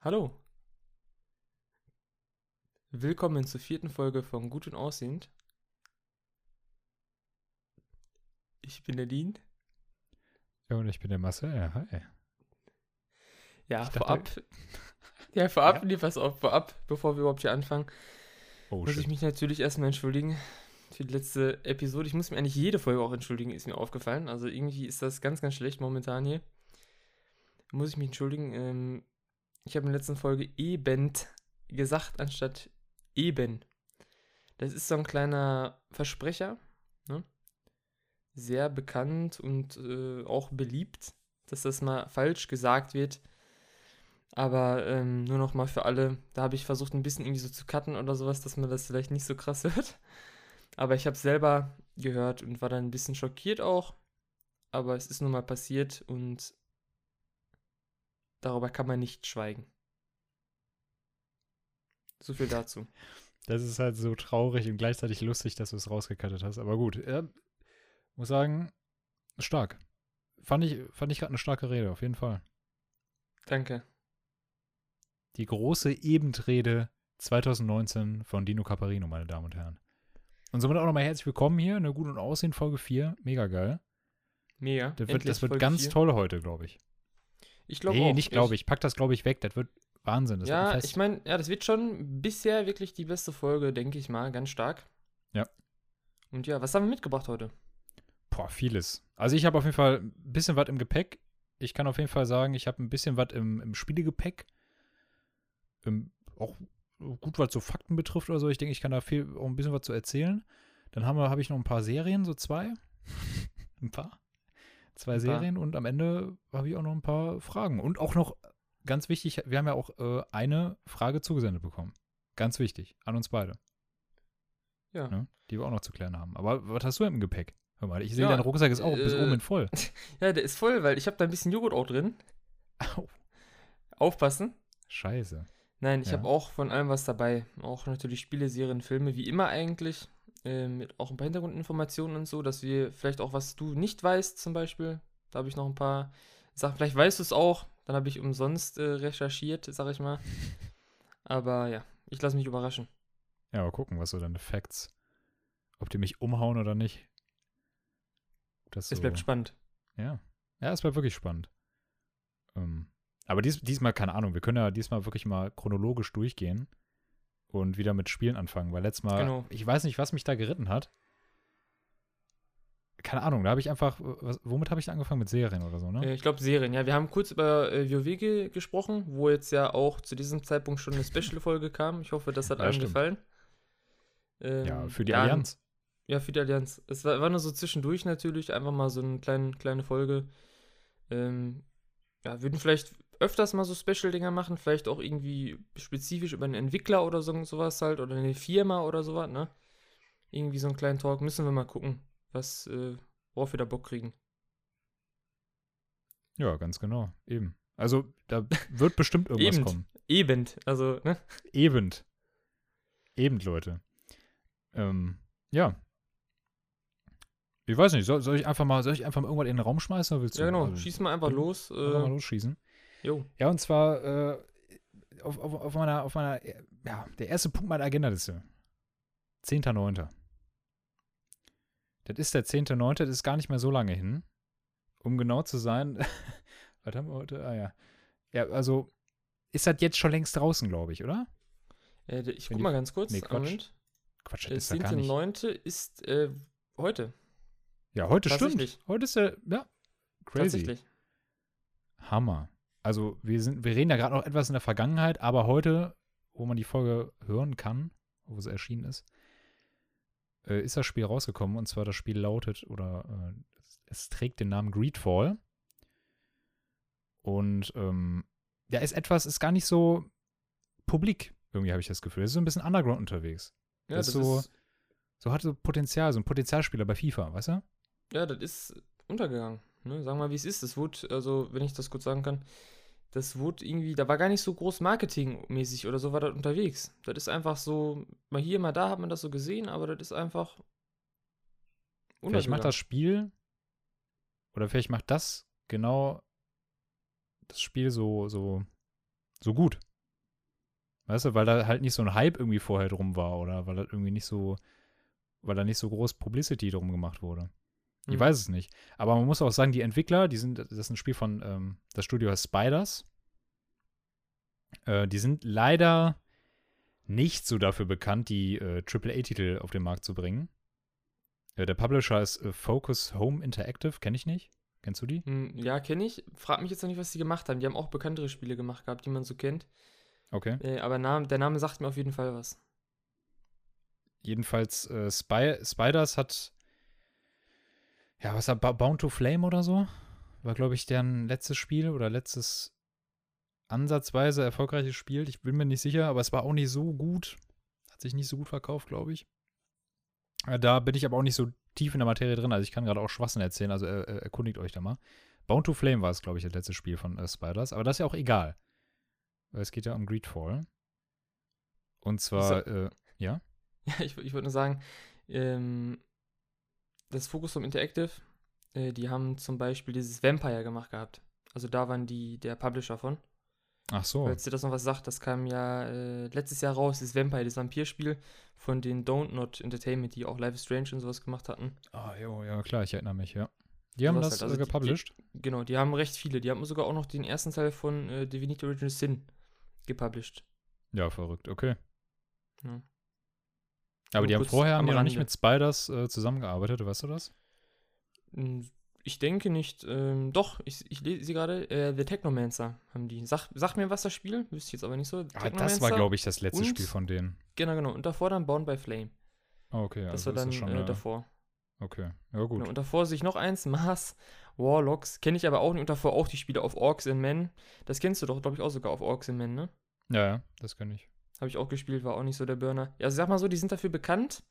Hallo. Willkommen zur vierten Folge von Gut und Aussehend. Ich bin der Dean. Ja, und ich bin der Marcel. Ja, hi. Ja, Ich dachte- vorab. Ja, vorab, Ja. nee, pass auf, vorab, bevor wir überhaupt hier anfangen, Oh, muss ich shit. mich natürlich erstmal entschuldigen für die letzte Episode. Ich muss mir eigentlich jede Folge auch entschuldigen, ist mir aufgefallen. Also irgendwie ist das ganz, ganz schlecht momentan hier. Muss ich mich entschuldigen. Ähm, ich habe in der letzten Folge eben gesagt, anstatt eben. Das ist so ein kleiner Versprecher. Ne? Sehr bekannt und äh, auch beliebt, dass das mal falsch gesagt wird. Aber ähm, nur noch mal für alle, da habe ich versucht, ein bisschen irgendwie so zu cutten oder sowas, dass man das vielleicht nicht so krass hört. Aber ich habe es selber gehört und war dann ein bisschen schockiert auch. Aber es ist nun mal passiert und darüber kann man nicht schweigen. So viel dazu. Das ist halt so traurig und gleichzeitig lustig, dass du es rausgekattet hast. Aber gut, ja, muss sagen, stark. Fand ich, fand ich gerade eine starke Rede, auf jeden Fall. Danke. Die große Ebendrede 2019 von Dino Caparino, meine Damen und Herren. Und somit auch nochmal herzlich willkommen hier, eine Gut und Aussehen Folge 4. Mega geil. Mega. Das wird, das wird ganz vier. toll heute, glaube ich. Ich glaube Nee, auch. nicht glaube ich. Pack das, glaube ich, weg. Das wird Wahnsinn. Das ja, ich meine, ja, das wird schon bisher wirklich die beste Folge, denke ich mal, ganz stark. Ja. Und ja, was haben wir mitgebracht heute? Boah, vieles. Also ich habe auf jeden Fall ein bisschen was im Gepäck. Ich kann auf jeden Fall sagen, ich habe ein bisschen was im, im Spielegepäck. Im, auch gut, was so Fakten betrifft oder so. Ich denke, ich kann da viel, auch ein bisschen was zu erzählen. Dann habe ich noch ein paar Serien, so zwei. ein paar. Zwei. Serien und am Ende habe ich auch noch ein paar Fragen. Und auch noch, ganz wichtig, wir haben ja auch äh, eine Frage zugesendet bekommen. Ganz wichtig, an uns beide, Ja. ne? die wir auch noch zu klären haben. Aber was hast du im Gepäck? Hör mal, ich sehe, Ja, dein Rucksack ist auch bis äh, oben hin voll. Ja, der ist voll, weil ich habe da ein bisschen Joghurt auch drin. Au. Aufpassen. Scheiße. Nein, ich Ja. habe auch von allem was dabei. Auch natürlich Spiele, Serien, Filme, wie immer eigentlich. Äh, mit auch ein paar Hintergrundinformationen und so, dass wir vielleicht auch, was du nicht weißt, zum Beispiel. Da habe ich noch ein paar Sachen. Vielleicht weißt du es auch. Dann habe ich umsonst äh, recherchiert, sag ich mal. Aber ja, ich lasse mich überraschen. Ja, mal gucken, was so deine Facts. Ob die mich umhauen oder nicht. Das so, Es bleibt spannend. Ja. Ja, es bleibt wirklich spannend. Ähm, aber dies, diesmal, keine Ahnung, wir können ja diesmal wirklich mal chronologisch durchgehen und wieder mit Spielen anfangen, weil letztes Mal, Genau. ich weiß nicht, was mich da geritten hat. Keine Ahnung, da habe ich einfach, was, womit habe ich da angefangen? Mit Serien oder so, ne? Äh, ich glaube, Serien. Ja, wir haben kurz über äh, WoW ge gesprochen, wo jetzt ja auch zu diesem Zeitpunkt schon eine Special-Folge kam. Ich hoffe, das hat Ja, allen stimmt. gefallen. Ähm, ja, für die ja, Allianz. Ja, für die Allianz. Es war, war nur so zwischendurch natürlich, einfach mal so eine kleine, kleine Folge. Ähm, ja, würden vielleicht öfters mal so Special-Dinger machen, vielleicht auch irgendwie spezifisch über einen Entwickler oder so, sowas halt, oder eine Firma oder sowas, ne? Irgendwie so einen kleinen Talk. Müssen wir mal gucken, was, äh, worauf wir da Bock kriegen. Ja, ganz genau. Eben. Also, da wird bestimmt irgendwas Eben. kommen. Eben, also, ne? Eben. Eben, Leute. Ähm, ja. Ich weiß nicht, soll, soll ich einfach mal, soll ich einfach mal irgendwas in den Raum schmeißen oder willst du? Ja, genau. Also, Schieß mal einfach los. einfach mal Äh, losschießen. Jo. Ja, und zwar äh, auf, auf, auf meiner, auf meiner, äh, ja, der erste Punkt meiner Agendaliste. 10.9. Das ist der 10.9., das ist gar nicht mehr so lange hin. Um genau zu sein, was haben wir heute? Ah ja. Ja, also ist das jetzt schon längst draußen, glaube ich, oder? Äh, ich Wenn guck mal ganz kurz. nee, Quatsch. Moment. Quatsch, das Der ist ja gar nicht. 10.9. ist äh, heute. Ja, heute stimmt. Heute ist der, ja, crazy. Hammer. Also wir sind, wir reden ja gerade noch etwas in der Vergangenheit, aber heute, wo man die Folge hören kann, wo sie erschienen ist, äh, ist das Spiel rausgekommen und zwar das Spiel lautet oder äh, es, es trägt den Namen Greedfall. Und ähm, ja, ist etwas, ist gar nicht so publik, irgendwie habe ich das Gefühl. Es ist so ein bisschen underground unterwegs. Ja, Das das, ist so- ist, So hat so Potenzial, so ein Potenzialspieler bei FIFA, weißt du? ja, das ist untergegangen. Ne? Sagen wir mal, wie es ist. Das wurde, also, wenn ich das kurz sagen kann, das wurde irgendwie, da war gar nicht so groß marketingmäßig oder so war das unterwegs. Das ist einfach so, mal hier, mal da hat man das so gesehen, aber das ist einfach Vielleicht macht das Spiel oder vielleicht macht das genau das Spiel so, so, so gut. Weißt du, weil da halt nicht so ein Hype irgendwie vorher drum war oder weil das irgendwie nicht so, weil da nicht so groß Publicity drum gemacht wurde. Ich Hm. weiß es nicht. Aber man muss auch sagen, die Entwickler, die sind, das ist ein Spiel von, ähm, das Studio heißt Spiders. Äh, die sind leider nicht so dafür bekannt, die äh, AAA-Titel auf den Markt zu bringen. Äh, der Publisher ist äh, Focus Home Interactive, kenne ich nicht. Kennst du die? Hm, Ja, kenne ich. Frag mich jetzt noch nicht, was die gemacht haben. Die haben auch bekanntere Spiele gemacht gehabt, die man so kennt. Okay. Äh, aber Name, der Name sagt mir auf jeden Fall was. Jedenfalls, äh, Spy Spiders hat, ja, was Ba- Bound to Flame oder so? War, glaube ich, deren letztes Spiel oder letztes ansatzweise erfolgreiches Spiel. Ich bin mir nicht sicher, aber es war auch nicht so gut. Hat sich nicht so gut verkauft, glaube ich. Äh, Da bin ich aber auch nicht so tief in der Materie drin. Also ich kann gerade auch Schwachsinn erzählen, also äh, äh, erkundigt euch da mal. Bound to Flame war es, glaube ich, das letzte Spiel von äh, Spiders. Aber das ist ja auch egal. Weil es geht ja um Greedfall. Und zwar, äh, ja? Ja, ich, ich wollte nur sagen, ähm, das Focus vom Interactive, äh, die haben zum Beispiel dieses Vampire gemacht gehabt. Also da waren die der Publisher von. Ach so. Falls dir das noch was sagt, das kam ja äh, letztes Jahr raus, das Vampire, das Vampirspiel von den Don't Not Entertainment, die auch Life is Strange und sowas gemacht hatten. Ah, jo, ja, klar, ich erinnere mich, ja. Die haben das halt, also äh, die- gepublished. Genau, die haben recht viele. Die haben sogar auch noch den ersten Teil von äh, Divinity Original Sin gepublished. ja, verrückt, okay. Ja. Aber die haben vorher haben die noch nicht mit Spiders äh, zusammengearbeitet, weißt du das? Mm, Ich denke nicht. Ähm, doch, ich, ich lese sie gerade. Äh, The Technomancer haben die. Sag, sag mir was das Spiel, wüsste ich jetzt aber nicht so. Ah, das war, glaube ich, das letzte und- Spiel von denen. Genau, genau. Und davor dann Bound by Flame. Ah, okay, Das also war dann ist das schon äh, davor. Okay, ja gut. Genau. Und davor sehe ich noch eins, Mars Warlocks. Kenne ich aber auch nicht. Und davor auch die Spiele auf Orcs and Men. Das kennst du doch, glaube ich, auch sogar auf Orcs and Men, ne? Ja, ja, das kann ich. Habe ich auch gespielt, war auch nicht so der Burner. Ja, also sag mal so, die sind dafür bekannt.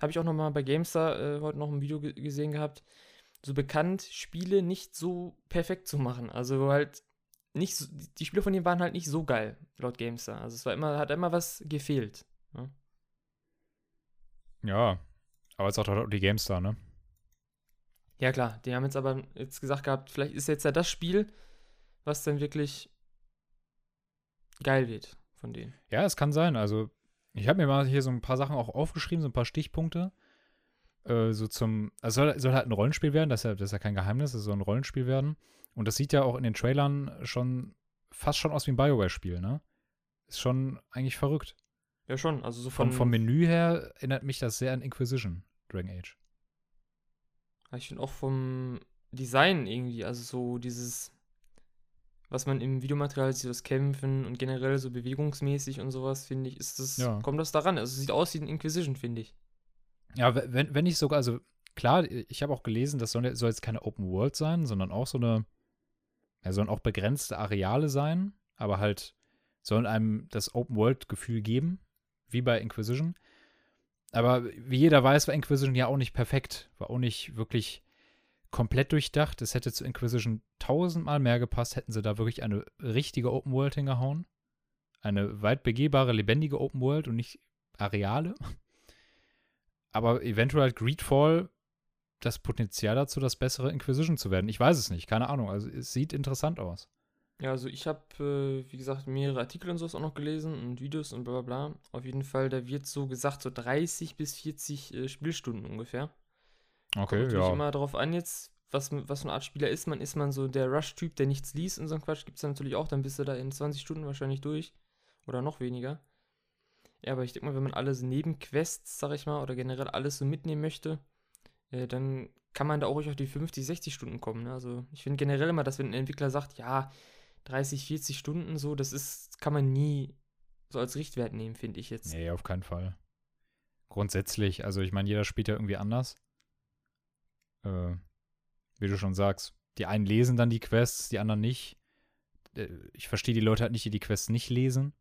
Habe ich auch noch mal bei GameStar äh, heute noch ein Video ge gesehen gehabt. So bekannt, Spiele nicht so perfekt zu machen. Also halt nicht so, die Spiele von denen waren halt nicht so geil, laut GameStar. Also es war immer, hat immer was gefehlt. Ja, aber es ist auch die GameStar, ne? Ja klar, die haben jetzt aber jetzt gesagt gehabt, vielleicht ist jetzt ja das Spiel, was dann wirklich geil wird von denen. Ja, es kann sein. Also, ich habe mir mal hier so ein paar Sachen auch aufgeschrieben, so ein paar Stichpunkte. Äh, so zum. Also, soll, soll halt ein Rollenspiel werden, das ist, ja, das ist ja kein Geheimnis, es soll ein Rollenspiel werden. Und das sieht ja auch in den Trailern schon fast schon aus wie ein Bioware-Spiel, ne? Ist schon eigentlich verrückt. Ja schon, also so Vom, von, vom Menü her erinnert mich das sehr an Inquisition, Dragon Age. Ich finde auch vom Design irgendwie, also so dieses, was man im Videomaterial sieht, das Kämpfen und generell so bewegungsmäßig und sowas, finde ich, ist das, Ja. kommt das daran. Also es sieht aus wie ein Inquisition, finde ich. Ja, we- wenn, wenn nicht sogar, also klar, ich habe auch gelesen, das soll, soll jetzt keine Open World sein, sondern auch so eine, ja, sollen auch begrenzte Areale sein, aber halt sollen einem das Open World Gefühl geben, wie bei Inquisition. Aber wie jeder weiß, war Inquisition ja auch nicht perfekt, war auch nicht wirklich komplett durchdacht. Es hätte zu Inquisition tausendmal mehr gepasst, hätten sie da wirklich eine richtige Open World hingehauen. Eine weit begehbare, lebendige Open World und nicht Areale. Aber eventuell hat Greedfall das Potenzial dazu, das bessere Inquisition zu werden. Ich weiß es nicht, keine Ahnung. Also es sieht interessant aus. Ja, also ich habe, äh, wie gesagt, mehrere Artikel und sowas auch noch gelesen und Videos und bla bla bla. Auf jeden Fall, da wird so gesagt, so 30 bis 40 äh, Spielstunden ungefähr. Kommt Okay, natürlich ja. immer darauf an jetzt, was, was für eine Art Spieler ist man. Ist man so der Rush-Typ, der nichts liest und so ein Quatsch, gibt es natürlich auch, dann bist du da in 20 Stunden wahrscheinlich durch. Oder noch weniger. Ja, aber ich denke mal, wenn man alles Nebenquests, sag ich mal, oder generell alles so mitnehmen möchte, äh, dann kann man da auch ruhig auf die 50, 60 Stunden kommen. Ne? Also ich finde generell immer, dass wenn ein Entwickler sagt, ja, 30, 40 Stunden so, das ist, kann man nie so als Richtwert nehmen, finde ich jetzt. Nee, auf keinen Fall. Grundsätzlich, also ich meine, jeder spielt ja irgendwie anders. Äh, wie du schon sagst, die einen lesen dann die Quests, die anderen nicht. Äh, Ich verstehe die Leute halt nicht, die die Quests nicht lesen,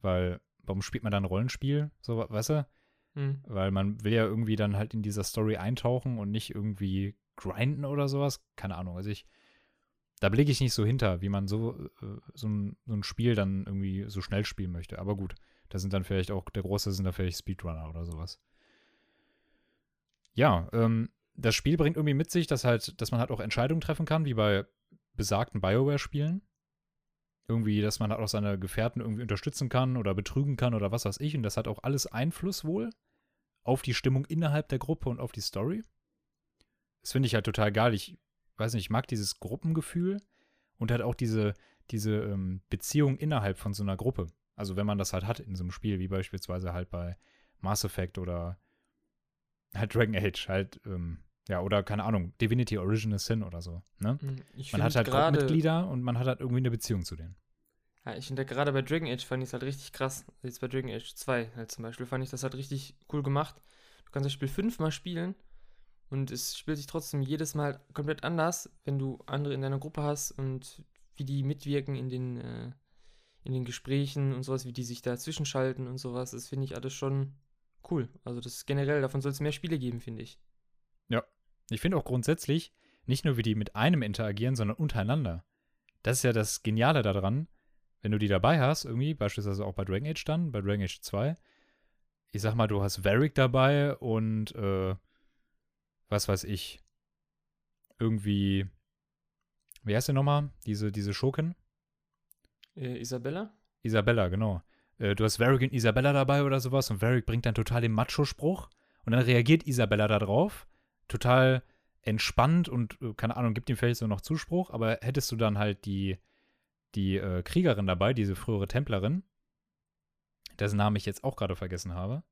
weil warum spielt man dann ein Rollenspiel? So, weißt du? Hm. Weil man will ja irgendwie dann halt in dieser Story eintauchen und nicht irgendwie grinden oder sowas. Keine Ahnung. Also ich, da blicke ich nicht so hinter, wie man so, äh, so, ein, so ein Spiel dann irgendwie so schnell spielen möchte. Aber gut, da sind dann vielleicht auch, der Große sind da vielleicht Speedrunner oder sowas. Ja, ähm, das Spiel bringt irgendwie mit sich, dass halt, dass man halt auch Entscheidungen treffen kann, wie bei besagten Bioware-Spielen. irgendwie, dass man auch seine Gefährten irgendwie unterstützen kann oder betrügen kann oder was weiß ich. Und das hat auch alles Einfluss wohl auf die Stimmung innerhalb der Gruppe und auf die Story. Das finde ich halt total geil. Ich weiß nicht, ich mag dieses Gruppengefühl und halt auch diese, diese ähm, Beziehung innerhalb von so einer Gruppe. Also wenn man das halt hat in so einem Spiel, wie beispielsweise halt bei Mass Effect oder halt Dragon Age, halt, ähm, ja, oder keine Ahnung, Divinity Original Sin oder so. Ne? Hm, Ich Man hat halt gerade- Gruppenmitglieder und man hat halt irgendwie eine Beziehung zu denen. Ja, ich finde gerade bei Dragon Age fand ich es halt richtig krass. Jetzt bei Dragon Age 2 halt zum Beispiel fand ich das halt richtig cool gemacht. Du kannst das Spiel fünfmal spielen und es spielt sich trotzdem jedes Mal komplett anders, wenn du andere in deiner Gruppe hast und wie die mitwirken in den, äh, in den Gesprächen und sowas, wie die sich da zwischenschalten und sowas. Das finde ich alles schon cool. Also das ist generell, davon soll es mehr Spiele geben, finde ich. Ich finde auch grundsätzlich, nicht nur wie die mit einem interagieren, sondern untereinander. Das ist ja das Geniale daran, wenn du die dabei hast, irgendwie, beispielsweise auch bei Dragon Age dann, bei Dragon Age 2. Ich sag mal, du hast Varric dabei und, äh, was weiß ich, irgendwie, wie heißt der nochmal? Diese, diese Schurken? Äh, Isabella? Isabella, genau. Äh, du hast Varric und Isabella dabei oder sowas und Varric bringt dann total den Macho-Spruch und dann reagiert Isabella darauf, total entspannt und, äh, keine Ahnung, gibt ihm vielleicht so noch Zuspruch, aber hättest du dann halt die, die äh, Kriegerin dabei, diese frühere Templerin, dessen Namen ich jetzt auch gerade vergessen habe,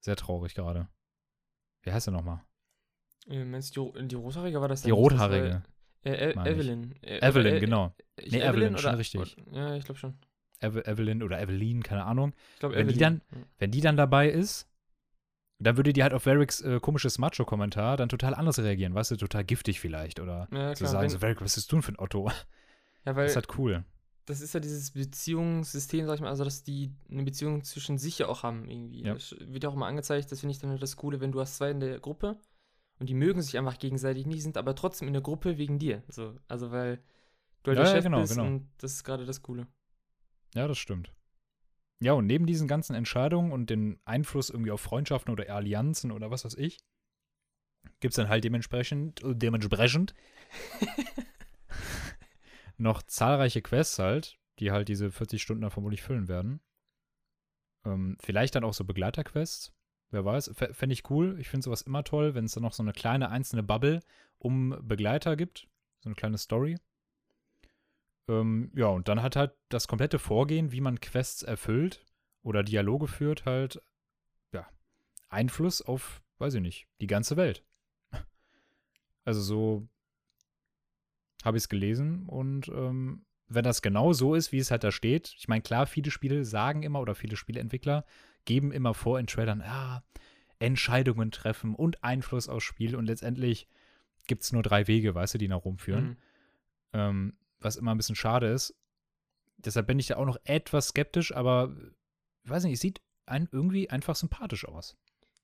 sehr traurig gerade. Wie heißt er nochmal? Äh, meinst du, die, die Rothaarige war das Die dann nicht? Das Rothaarige. Äh. Evelyn. Äh, Evelyn, äh, genau. Ich Nee, Evelyn, schon oder- richtig. Oder, ja, ich glaube schon. Eve Evelyn oder Evelyn, keine Ahnung. Ich glaube, Wenn die Evelyn. Wenn die dann dabei ist, dann würde die halt auf Varrics äh, komisches Macho-Kommentar dann total anders reagieren, weißt du, total giftig vielleicht. Oder ja, zu sagen, wenn, so, Varric, was ist du denn für ein Otto? ja, weil Das ist halt cool. das ist ja dieses Beziehungssystem, sag ich mal, also dass die eine Beziehung zwischen sich ja auch haben irgendwie. Ja. Das wird ja auch immer angezeigt, das finde ich dann halt das Coole, wenn du hast zwei in der Gruppe und die mögen sich einfach gegenseitig nicht, sind aber trotzdem in der Gruppe wegen dir. So, also weil du halt Ja, der ja, Chef genau, bist genau. und das ist gerade das Coole. Ja, das stimmt. Ja, und neben diesen ganzen Entscheidungen und den Einfluss irgendwie auf Freundschaften oder Allianzen oder was weiß ich, gibt es dann halt dementsprechend, äh, dementsprechend noch zahlreiche Quests halt, die halt diese 40 Stunden dann vermutlich füllen werden. Ähm, vielleicht dann auch so Begleiterquests. Wer weiß, fände ich cool. Ich finde sowas immer toll, wenn es dann noch so eine kleine einzelne Bubble um Begleiter gibt. So eine kleine Story. Ähm, ja, und dann hat halt das komplette Vorgehen, wie man Quests erfüllt oder Dialoge führt, halt, ja, Einfluss auf, weiß ich nicht, die ganze Welt. Also so habe ich es gelesen und ähm, wenn das genau so ist, wie es halt da steht, ich meine, klar, viele Spiele sagen immer oder viele Spieleentwickler geben immer vor in Trailern, ja, Entscheidungen treffen und Einfluss aufs Spiel und letztendlich gibt es nur drei Wege, weißt du, die nach Rom führen Mhm. ähm, was immer ein bisschen schade ist. Deshalb bin ich da auch noch etwas skeptisch, aber ich weiß nicht, es sieht ein, irgendwie einfach sympathisch aus.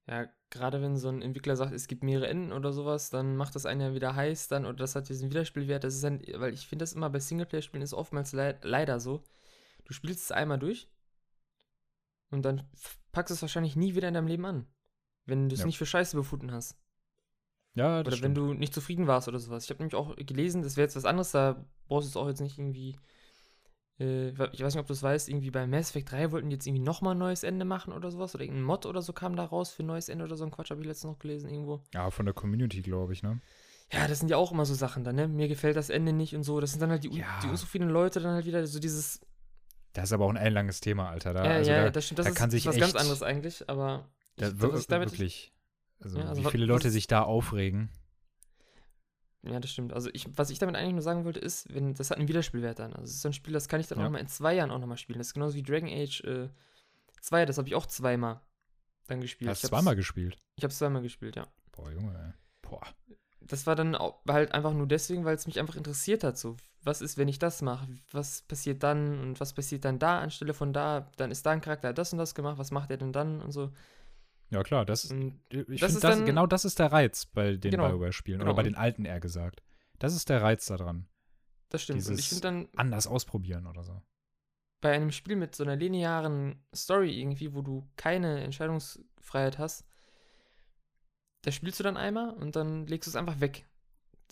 Ja, gerade wenn so ein Entwickler sagt, es gibt mehrere Enden oder sowas, dann macht das einen ja wieder heiß dann oder das hat diesen Wiederspielwert. Das ist ein, weil ich finde das immer bei Singleplayer-Spielen ist oftmals leid, leider so. Du spielst es einmal durch und dann packst du es wahrscheinlich nie wieder in deinem Leben an. Wenn du es Ja. nicht für Scheiße befunden hast. Ja, das Oder wenn stimmt. du nicht zufrieden warst oder sowas. Ich habe nämlich auch gelesen, das wäre jetzt was anderes, da brauchst du es auch jetzt nicht irgendwie. Äh, ich weiß nicht, ob du es weißt, irgendwie bei Mass Effect 3 wollten die jetzt irgendwie nochmal ein neues Ende machen oder sowas. Oder irgendein Mod oder so kam da raus für ein neues Ende oder so ein Quatsch, habe ich letztens noch gelesen irgendwo. Ja, von der Community, glaube ich, ne? Ja, das sind ja auch immer so Sachen dann, ne? Mir gefällt das Ende nicht und so. Das sind dann halt die, Ja. die unzufriedenen Leute dann halt wieder so dieses. Das ist aber auch ein ellenlanges Thema, Alter. Da, ja, also ja, da, das stimmt. Das da ist, kann sich was ganz echt- anderes eigentlich, aber. da, ich- wir- was ich damit- wirklich. Also, Ja, also wie viele Leute sich da aufregen. Ja, das stimmt. Also ich, was ich damit eigentlich nur sagen wollte, ist, wenn das hat einen Wiederspielwert dann. Also es ist so ein Spiel, das kann ich dann Ja. auch mal in zwei Jahren auch nochmal spielen. Das ist genauso wie Dragon Age äh, 2, das habe ich auch zweimal dann gespielt. Hast hab's- zweimal gespielt. Ich habe es zweimal gespielt, ja. Boah, Junge, ey. Boah. Das war dann auch, halt einfach nur deswegen, weil es mich einfach interessiert hat. So, was ist, wenn ich das mache? Was passiert dann und was passiert dann da anstelle von da? Dann ist da ein Charakter, hat das und das gemacht. Was macht er denn dann und so? Ja, klar, das, Und ich Das ist das, dann- genau das ist der Reiz bei den Genau, Bioware-Spielen. genau. Oder bei den alten eher gesagt. Das ist der Reiz daran. das stimmt. und ich Dieses- finde dann Anders ausprobieren oder so. bei einem Spiel mit so einer linearen Story irgendwie, wo du keine Entscheidungsfreiheit hast, da spielst du dann einmal und dann legst du es einfach weg.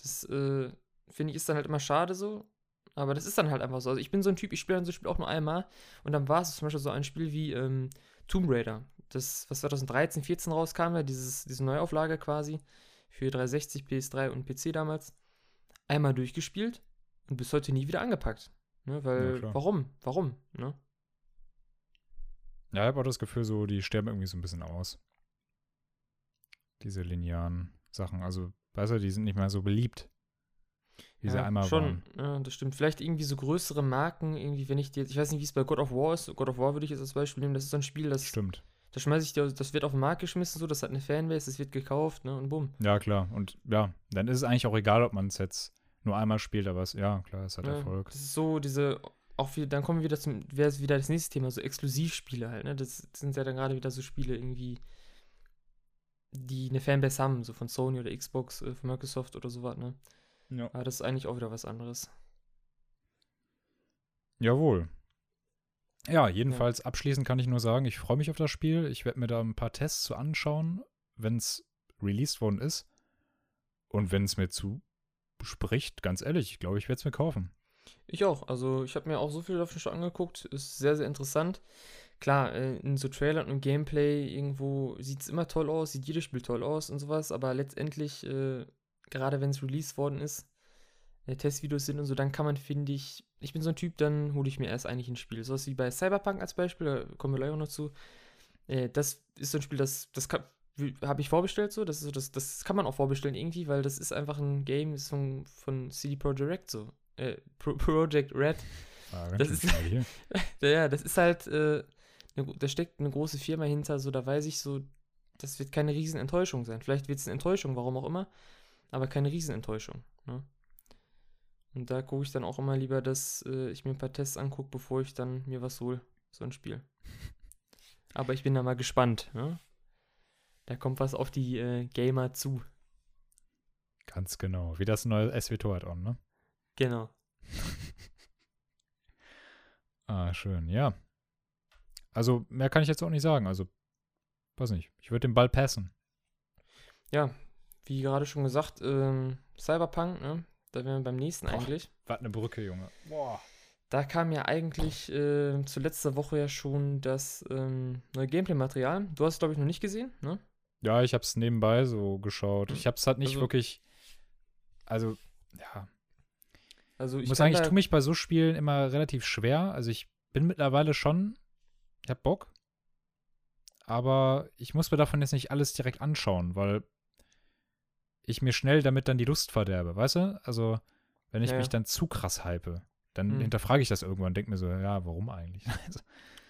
Das äh, finde ich ist dann halt immer schade so. aber das ist dann halt einfach so. Also ich bin so ein Typ, ich spiele dann so ein Spiel auch nur einmal und dann war es zum Beispiel so ein Spiel wie ähm, Tomb Raider, das, was 2013, 14 rauskam, ja, dieses, diese Neuauflage quasi für 360, PS3 und PC damals. Einmal durchgespielt und bis heute nie wieder angepackt. Ne, weil, Ja, warum? Warum? Ne? Ja, ich habe auch das Gefühl, so, die sterben irgendwie so ein bisschen aus. Diese linearen Sachen. Also, weißt du, die sind nicht mehr so beliebt, wie sie Ja, einmal schon, waren. Ja, das stimmt. Vielleicht irgendwie so größere Marken, irgendwie, wenn ich dir, ich weiß nicht, wie es bei God of War ist. God of War würde ich jetzt als Beispiel nehmen. Das ist so ein Spiel, das, Stimmt. Das schmeiße ich dir, das wird auf den Markt geschmissen, so, das hat eine Fanbase, das wird gekauft, ne, und bumm. Ja, klar. Und ja, dann ist es eigentlich auch egal, ob man es jetzt nur einmal spielt, aber es, ja, klar, es hat Ne? Erfolg. Das ist so diese, auch wieder, dann kommen wir wieder zum, wäre es wieder das nächste Thema, so Exklusivspiele halt, ne? Das sind ja dann gerade wieder so Spiele irgendwie, die eine Fanbase haben, so von Sony oder Xbox, äh, von Microsoft oder sowas, ne? Ja. Aber das ist eigentlich auch wieder was anderes. Jawohl. Ja, jedenfalls abschließend kann ich nur sagen, ich freue mich auf das Spiel. Ich werde mir da ein paar Tests zu anschauen, wenn es released worden ist. Und wenn es mir zuspricht, ganz ehrlich, ich glaube, ich werde es mir kaufen. Ich auch. Also ich habe mir auch so viel davon schon angeguckt. Ist sehr, sehr interessant. Klar, äh, in so Trailern und Gameplay irgendwo sieht es immer toll aus, sieht jedes Spiel toll aus und sowas, aber letztendlich, äh, gerade wenn es released worden ist, äh, Testvideos sind und so, dann kann man, finde ich, ich bin so ein Typ, dann hole ich mir erst eigentlich ein Spiel. So was wie bei Cyberpunk als Beispiel, da kommen wir gleich auch noch zu. Äh, das ist so ein Spiel, das, das habe ich vorbestellt so, das, ist so das, das kann man auch vorbestellen irgendwie, weil das ist einfach ein Game, ist von, von CD Projekt so. Äh, Pro Project Red. Ah, Das ist-. Ja, das ist halt, äh, ne, da steckt eine große Firma hinter, so da weiß ich so, das wird keine Riesenenttäuschung sein. Vielleicht wird es eine Enttäuschung, warum auch immer, aber keine Riesenenttäuschung. Ne? Und da gucke ich dann auch immer lieber, dass äh, ich mir ein paar Tests angucke, bevor ich dann mir was hole, so ein Spiel. Aber ich bin da mal gespannt. Ne? Da kommt was auf die äh, Gamer zu. Ganz genau. Wie das neue SWTOR hat on, ne? Genau. Ah, schön, ja. Also, mehr kann ich jetzt auch nicht sagen. Also, weiß nicht. Ich würde den Ball passen. Ja, wie gerade schon gesagt, ähm, Cyberpunk, ne? Da wären wir beim nächsten Boah. eigentlich. Was eine Brücke, Junge. Boah. Da kam ja eigentlich äh, zu letzter Woche ja schon das ähm, neue Gameplay-Material. Du hast es, glaube ich, noch nicht gesehen, ne? Ja, ich habe es nebenbei so geschaut. Ich habe es halt nicht Also- wirklich. Also, ja. Also Ich ich muss sagen, ich tue mich bei so Spielen immer relativ schwer. Also, ich bin mittlerweile schon. Ich hab Bock. Aber ich muss mir davon jetzt nicht alles direkt anschauen, weil ich mir schnell damit dann die Lust verderbe, weißt du? Also, wenn ich Ja, mich dann zu krass hype, dann Mhm. hinterfrage ich das irgendwann und denke mir so, ja, warum eigentlich? Also,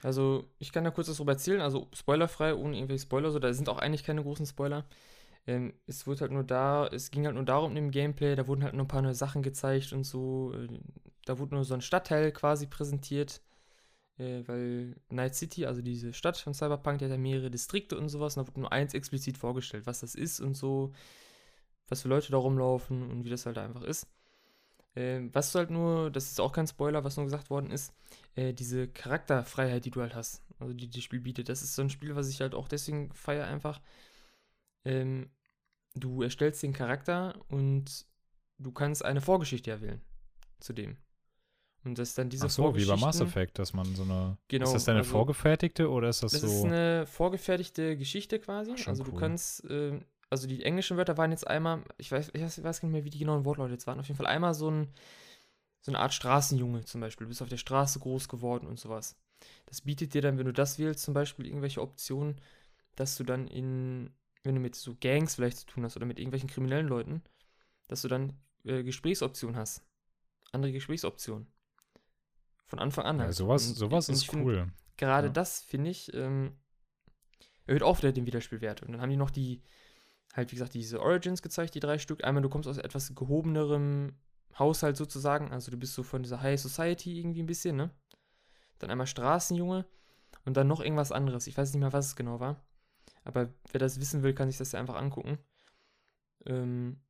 also ich kann da kurz was drüber erzählen, also spoilerfrei, ohne irgendwelche Spoiler, so, da sind auch eigentlich keine großen Spoiler. Ähm, es wurde halt nur da, es ging halt nur darum im Gameplay, da wurden halt nur ein paar neue Sachen gezeigt und so. Äh, da wurde nur so ein Stadtteil quasi präsentiert, äh, weil Night City, also diese Stadt von Cyberpunk, die hat ja mehrere Distrikte und sowas, und da wurde nur eins explizit vorgestellt, was das ist und so, was für Leute da rumlaufen und wie das halt einfach ist. Ähm, was du halt nur, das ist auch kein Spoiler, was nur gesagt worden ist, äh, diese Charakterfreiheit, die du halt hast, also die das Spiel bietet. Das ist so ein Spiel, was ich halt auch deswegen feiere einfach. Ähm, du erstellst den Charakter und du kannst eine Vorgeschichte erwählen zu dem. Und das dann diese Ach so, wie bei Mass Effect, dass man so eine. Genau, ist das deine also- vorgefertigte oder ist das, Das so. ist eine vorgefertigte Geschichte quasi. Also du cool. kannst, ähm, also die englischen Wörter waren jetzt einmal, ich weiß, ich weiß, ich weiß gar nicht mehr, wie die genauen Wortlaute jetzt waren. Auf jeden Fall einmal so ein, so eine Art Straßenjunge zum Beispiel. Du bist auf der Straße groß geworden und sowas. Das bietet dir dann, wenn du das wählst, zum Beispiel irgendwelche Optionen, dass du dann in, wenn du mit so Gangs vielleicht zu tun hast oder mit irgendwelchen kriminellen Leuten, dass du dann äh, Gesprächsoptionen hast. Andere Gesprächsoptionen. Von Anfang an ja, halt. sowas, Und- sowas und ist find, cool. gerade Ja. das, finde ich, ähm, erhöht auch wieder den Wiederspielwert. Und dann haben die noch die, halt wie gesagt, diese Origins gezeigt, die drei Stück. Einmal, du kommst aus etwas gehobenerem Haushalt sozusagen, also du bist so von dieser High Society irgendwie ein bisschen, ne? Dann einmal Straßenjunge und dann noch irgendwas anderes. Ich weiß nicht mehr, was es genau war. Aber wer das wissen will, kann sich das ja einfach angucken. Ähm,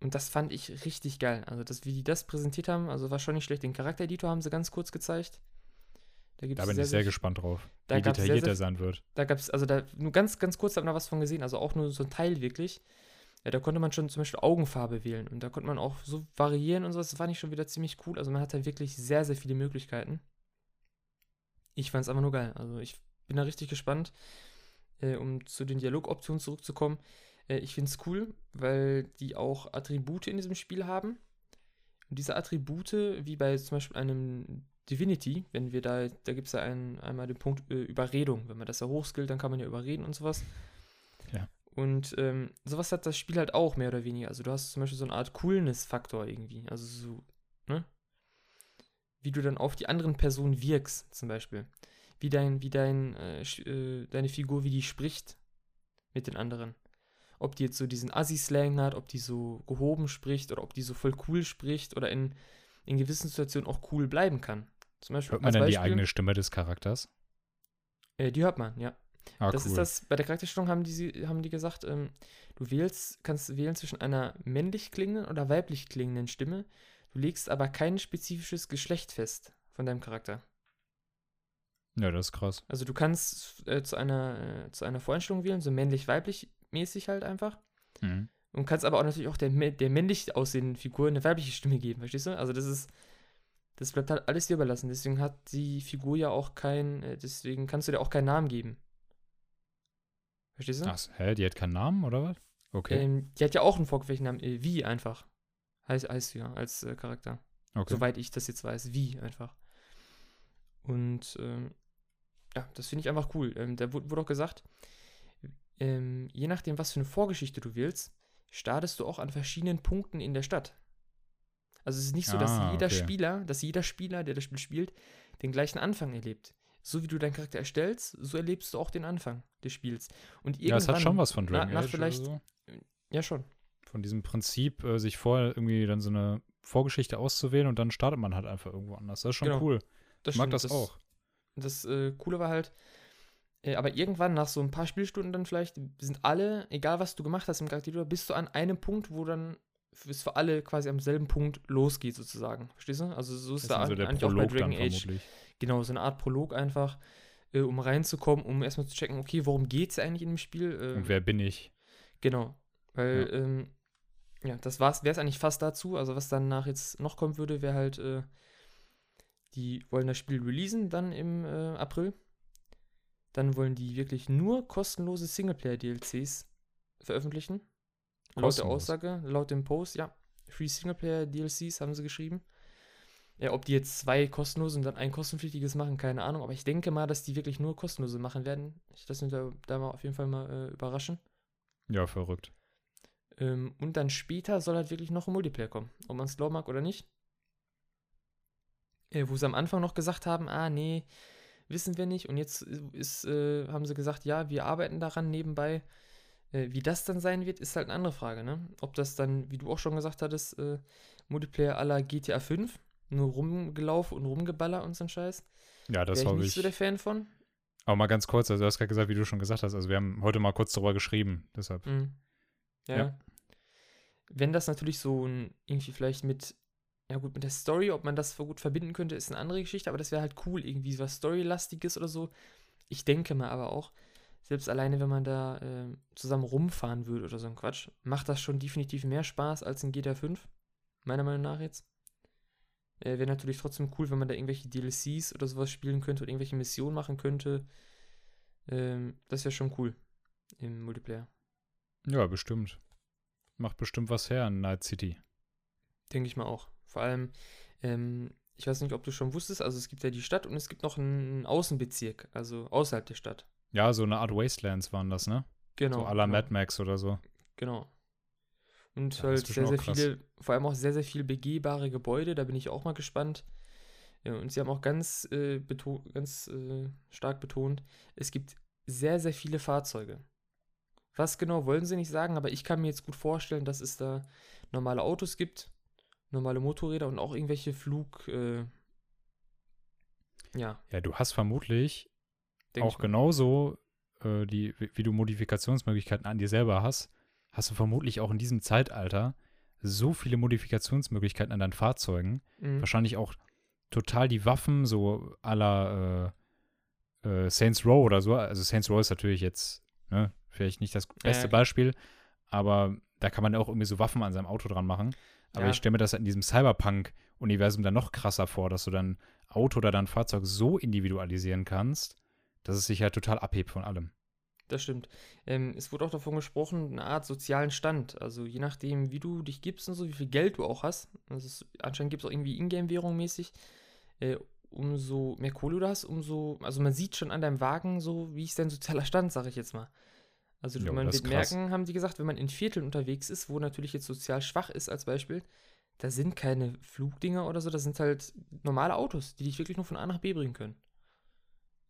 und das fand ich richtig geil. Also, das, wie die das präsentiert haben, also war schon nicht schlecht. Den Charaktereditor haben sie ganz kurz gezeigt. Da Da bin sehr, ich sehr sehr gespannt drauf, wie detailliert sehr er sein wird. da gab es, also da nur ganz, ganz kurz habe ich noch was von gesehen, also auch nur so ein Teil wirklich. Ja, da konnte man schon zum Beispiel Augenfarbe wählen und da konnte man auch so variieren und so. Das fand ich schon wieder ziemlich cool. Also man hat da wirklich sehr, sehr viele Möglichkeiten. Ich fand es einfach nur geil. Also ich bin da richtig gespannt, äh, um zu den Dialogoptionen zurückzukommen. Äh, ich finde es cool, weil die auch Attribute in diesem Spiel haben. Und diese Attribute, wie bei zum Beispiel einem Divinity, wenn wir da, da gibt es ja einen, einmal den Punkt äh, Überredung. Wenn man das ja hochskillt, dann kann man ja überreden und sowas. Ja. Und ähm, sowas hat das Spiel halt auch mehr oder weniger. Also du hast zum Beispiel so eine Art Coolness-Faktor irgendwie. Also so, ne? Wie du dann auf die anderen Personen wirkst, zum Beispiel. Wie dein, wie dein, äh, äh, deine Figur, wie die spricht mit den anderen. Ob die jetzt so diesen Assi-Slang hat, ob die so gehoben spricht oder ob die so voll cool spricht oder in, in gewissen Situationen auch cool bleiben kann. Zum Beispiel, Hört man dann die eigene Stimme des Charakters? Äh, die hört man, ja. Ah, das cool. ist das, bei der Charakterstellung haben die, haben die gesagt, ähm, du wählst, kannst wählen zwischen einer männlich klingenden oder weiblich klingenden Stimme. Du legst aber kein spezifisches Geschlecht fest von deinem Charakter. Ja, das ist krass. Also du kannst äh, zu, einer, äh, zu einer Voreinstellung wählen, so männlich-weiblich mäßig halt einfach. Mhm. Und kannst aber auch natürlich auch der, der männlich aussehenden Figur eine weibliche Stimme geben, verstehst du? Also das ist, das bleibt halt alles dir überlassen. Deswegen hat die Figur ja auch kein, äh, deswegen kannst du dir auch keinen Namen geben. Verstehst du? Ach, hä, die hat keinen Namen oder was? Okay. Ähm, die hat ja auch einen vorgefechten Namen, äh, wie einfach. Heißt, heißt sie ja als äh, Charakter. okay. Soweit ich das jetzt weiß, wie einfach. Und ähm, ja, das finde ich einfach cool. Ähm, da wurde, wurde auch gesagt, ähm, je nachdem, was für eine Vorgeschichte du willst, startest du auch an verschiedenen Punkten in der Stadt. Also es ist nicht so, dass Ah, jeder okay. Spieler, dass jeder Spieler, der das Spiel spielt, den gleichen Anfang erlebt. So wie du deinen Charakter erstellst, so erlebst du auch den Anfang des Spiels. Und ja, es hat schon irgendwann- was von Dragon nach Age vielleicht- so. Ja, schon. Von diesem Prinzip, äh, sich vorher irgendwie dann so eine Vorgeschichte auszuwählen und dann startet man halt einfach irgendwo anders. Das ist schon Genau. cool. Das Ich mag stimmt, das, auch. Das äh, Coole war halt, aber irgendwann nach so ein paar Spielstunden dann vielleicht, sind alle, egal was du gemacht hast im Charakter, bist du an einem Punkt, wo dann es für alle quasi am selben Punkt losgeht sozusagen. Verstehst du? Also so ist Das da so der eigentlich auch bei Prolog Dragon Age. vermutlich. Genau, so eine Art Prolog einfach, äh, um reinzukommen, um erstmal zu checken, okay, worum geht's eigentlich in dem Spiel? Äh, Und wer bin ich? Genau. Weil, Ja. ähm, ja, das war's, wäre es eigentlich fast dazu. Also, was danach jetzt noch kommen würde, wäre halt, äh, die wollen das Spiel releasen dann im äh, April. Dann wollen die wirklich nur kostenlose Singleplayer-DLCs veröffentlichen. Laut der? Aussage, laut dem Post, ja. Free Singleplayer-DLCs haben sie geschrieben. Ja, ob die jetzt zwei kostenlose und dann ein kostenpflichtiges machen, keine Ahnung. Aber ich denke mal, dass die wirklich nur kostenlose machen werden. Ich lasse mich da, da mal auf jeden Fall mal äh, überraschen. Ja, verrückt. Ähm, und dann später soll halt wirklich noch ein Multiplayer kommen. Ob man es glauben mag oder nicht. Äh, wo sie am Anfang noch gesagt haben, ah, nee, wissen wir nicht. Und jetzt ist, äh, haben sie gesagt, ja, wir arbeiten daran nebenbei. Äh, wie das dann sein wird, ist halt eine andere Frage, ne? Ob das dann, wie du auch schon gesagt hattest, äh, Multiplayer aller GTA 5, nur rumgelaufen und rumgeballert und so ein Scheiß. Ja, das Wäre ich nicht ich. so der Fan von. Aber mal ganz kurz, also du hast gerade gesagt, wie du schon gesagt hast, also wir haben heute mal kurz darüber geschrieben, deshalb. Mhm. Ja. Ja. Wenn das natürlich so ein, irgendwie vielleicht mit, ja gut, mit der Story, ob man das gut verbinden könnte, ist eine andere Geschichte, aber das wäre halt cool, irgendwie was Storylastiges oder so. Ich denke mal aber auch, selbst alleine, wenn man da äh, zusammen rumfahren würde oder so ein Quatsch, macht das schon definitiv mehr Spaß als in GTA 5. Meiner Meinung nach jetzt. Äh, wäre natürlich trotzdem cool, wenn man da irgendwelche DLCs oder sowas spielen könnte oder irgendwelche Missionen machen könnte. Ähm, das wäre schon cool im Multiplayer. Ja, bestimmt. Macht bestimmt was her in Night City. Denke ich mal auch. Vor allem, ähm, ich weiß nicht, ob du schon wusstest, also es gibt ja die Stadt und es gibt noch einen Außenbezirk, also außerhalb der Stadt. Ja, so eine Art Wastelands waren das, ne? Genau. so à la genau, Mad Max oder so. Genau. Und Ja, halt sehr, sehr viele, vor allem auch sehr, sehr viele begehbare Gebäude, da bin ich auch mal gespannt. Ja, und sie haben auch ganz, äh, beto ganz äh, stark betont, es gibt sehr, sehr viele Fahrzeuge. Was genau wollen sie nicht sagen, aber ich kann mir jetzt gut vorstellen, dass es da normale Autos gibt, normale Motorräder und auch irgendwelche Flug, äh, ja, Ja, du hast vermutlich denke auch genauso, äh, die, wie, du Modifikationsmöglichkeiten an dir selber hast, hast du vermutlich auch in diesem Zeitalter so viele Modifikationsmöglichkeiten an deinen Fahrzeugen. Mhm. Wahrscheinlich auch total die Waffen, so la äh, äh, Saints Row oder so. Also Saints Row ist natürlich jetzt, ne, vielleicht nicht das beste ja. Beispiel, aber da kann man auch irgendwie so Waffen an seinem Auto dran machen. Aber Ja. ich stelle mir das in diesem Cyberpunk-Universum dann noch krasser vor, dass du dann Auto oder dein Fahrzeug so individualisieren kannst, dass es sich halt total abhebt von allem. Das stimmt. Ähm, es wurde auch davon gesprochen, eine Art sozialen Stand. Also je nachdem, wie du dich gibst und so, wie viel Geld du auch hast. Also es, anscheinend gibt es auch irgendwie Ingame-Währung mäßig. Äh, umso mehr Kohle du hast, umso. Also man sieht schon an deinem Wagen so, wie ist dein sozialer Stand, sage ich jetzt mal. Also Jo, man wird merken, haben die gesagt, wenn man in Vierteln unterwegs ist, wo natürlich jetzt sozial schwach ist als Beispiel, da sind keine Flugdinger oder so, das sind halt normale Autos, die dich wirklich nur von A nach B bringen können.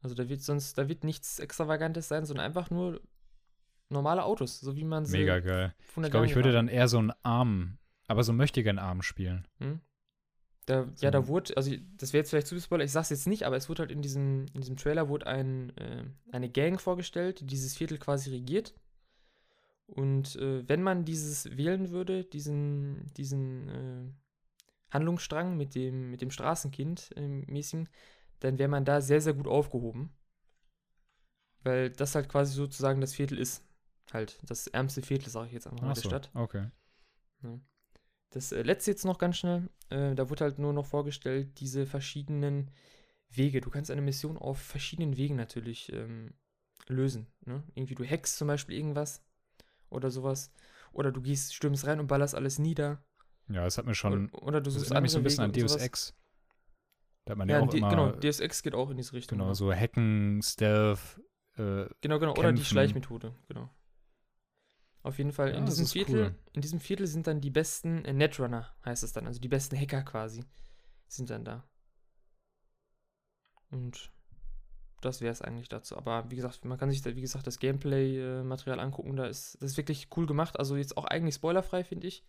Also da wird sonst, da wird nichts Extravagantes sein, sondern einfach nur normale Autos, so wie man sie Mega geil. Ich glaube, ich würde dann eher so einen Arm, aber so möchte gern Arm spielen. Hm? Da, So ja, da ein- wurde, also das wäre jetzt vielleicht zu Spoiler, ich sag's jetzt nicht, aber es wurde halt in diesem, in diesem Trailer wurde ein, äh, eine Gang vorgestellt, die dieses Viertel quasi regiert. Und äh, wenn man dieses wählen würde, diesen, diesen äh, Handlungsstrang mit dem, mit dem Straßenkind äh, mäßigen, dann wäre man da sehr, sehr gut aufgehoben. Weil das halt quasi sozusagen das Viertel ist. Halt, das ärmste Viertel, sage ich jetzt einfach mal, Ach der so, Stadt. okay. Das äh, letzte jetzt noch ganz schnell. Äh, da wurde halt nur noch vorgestellt, diese verschiedenen Wege. Du kannst eine Mission auf verschiedenen Wegen natürlich ähm, lösen. Ne? Irgendwie du hackst zum Beispiel irgendwas oder sowas. Oder du gehst, stürmst rein und ballerst alles nieder. Ja, es hat mir schon, oder, oder du das suchst erinnert mich so ein bisschen an Wege und Deus. Ex. Da hat man ja, Ja, auch immer, genau, DSX geht auch in diese Richtung. genau, ja. so Hacken, Stealth, äh, Genau, genau. Oder die kämpfen. Schleichmethode, genau. Auf jeden Fall, Ja, in diesem Viertel, cool. in diesem Viertel sind dann die besten äh, Netrunner, heißt es dann, also die besten Hacker quasi, sind dann da. Und das wäre es eigentlich dazu. Aber wie gesagt, man kann sich da, wie gesagt, das Gameplay-Material angucken, da ist, das ist wirklich cool gemacht. Also jetzt auch eigentlich spoilerfrei, finde ich.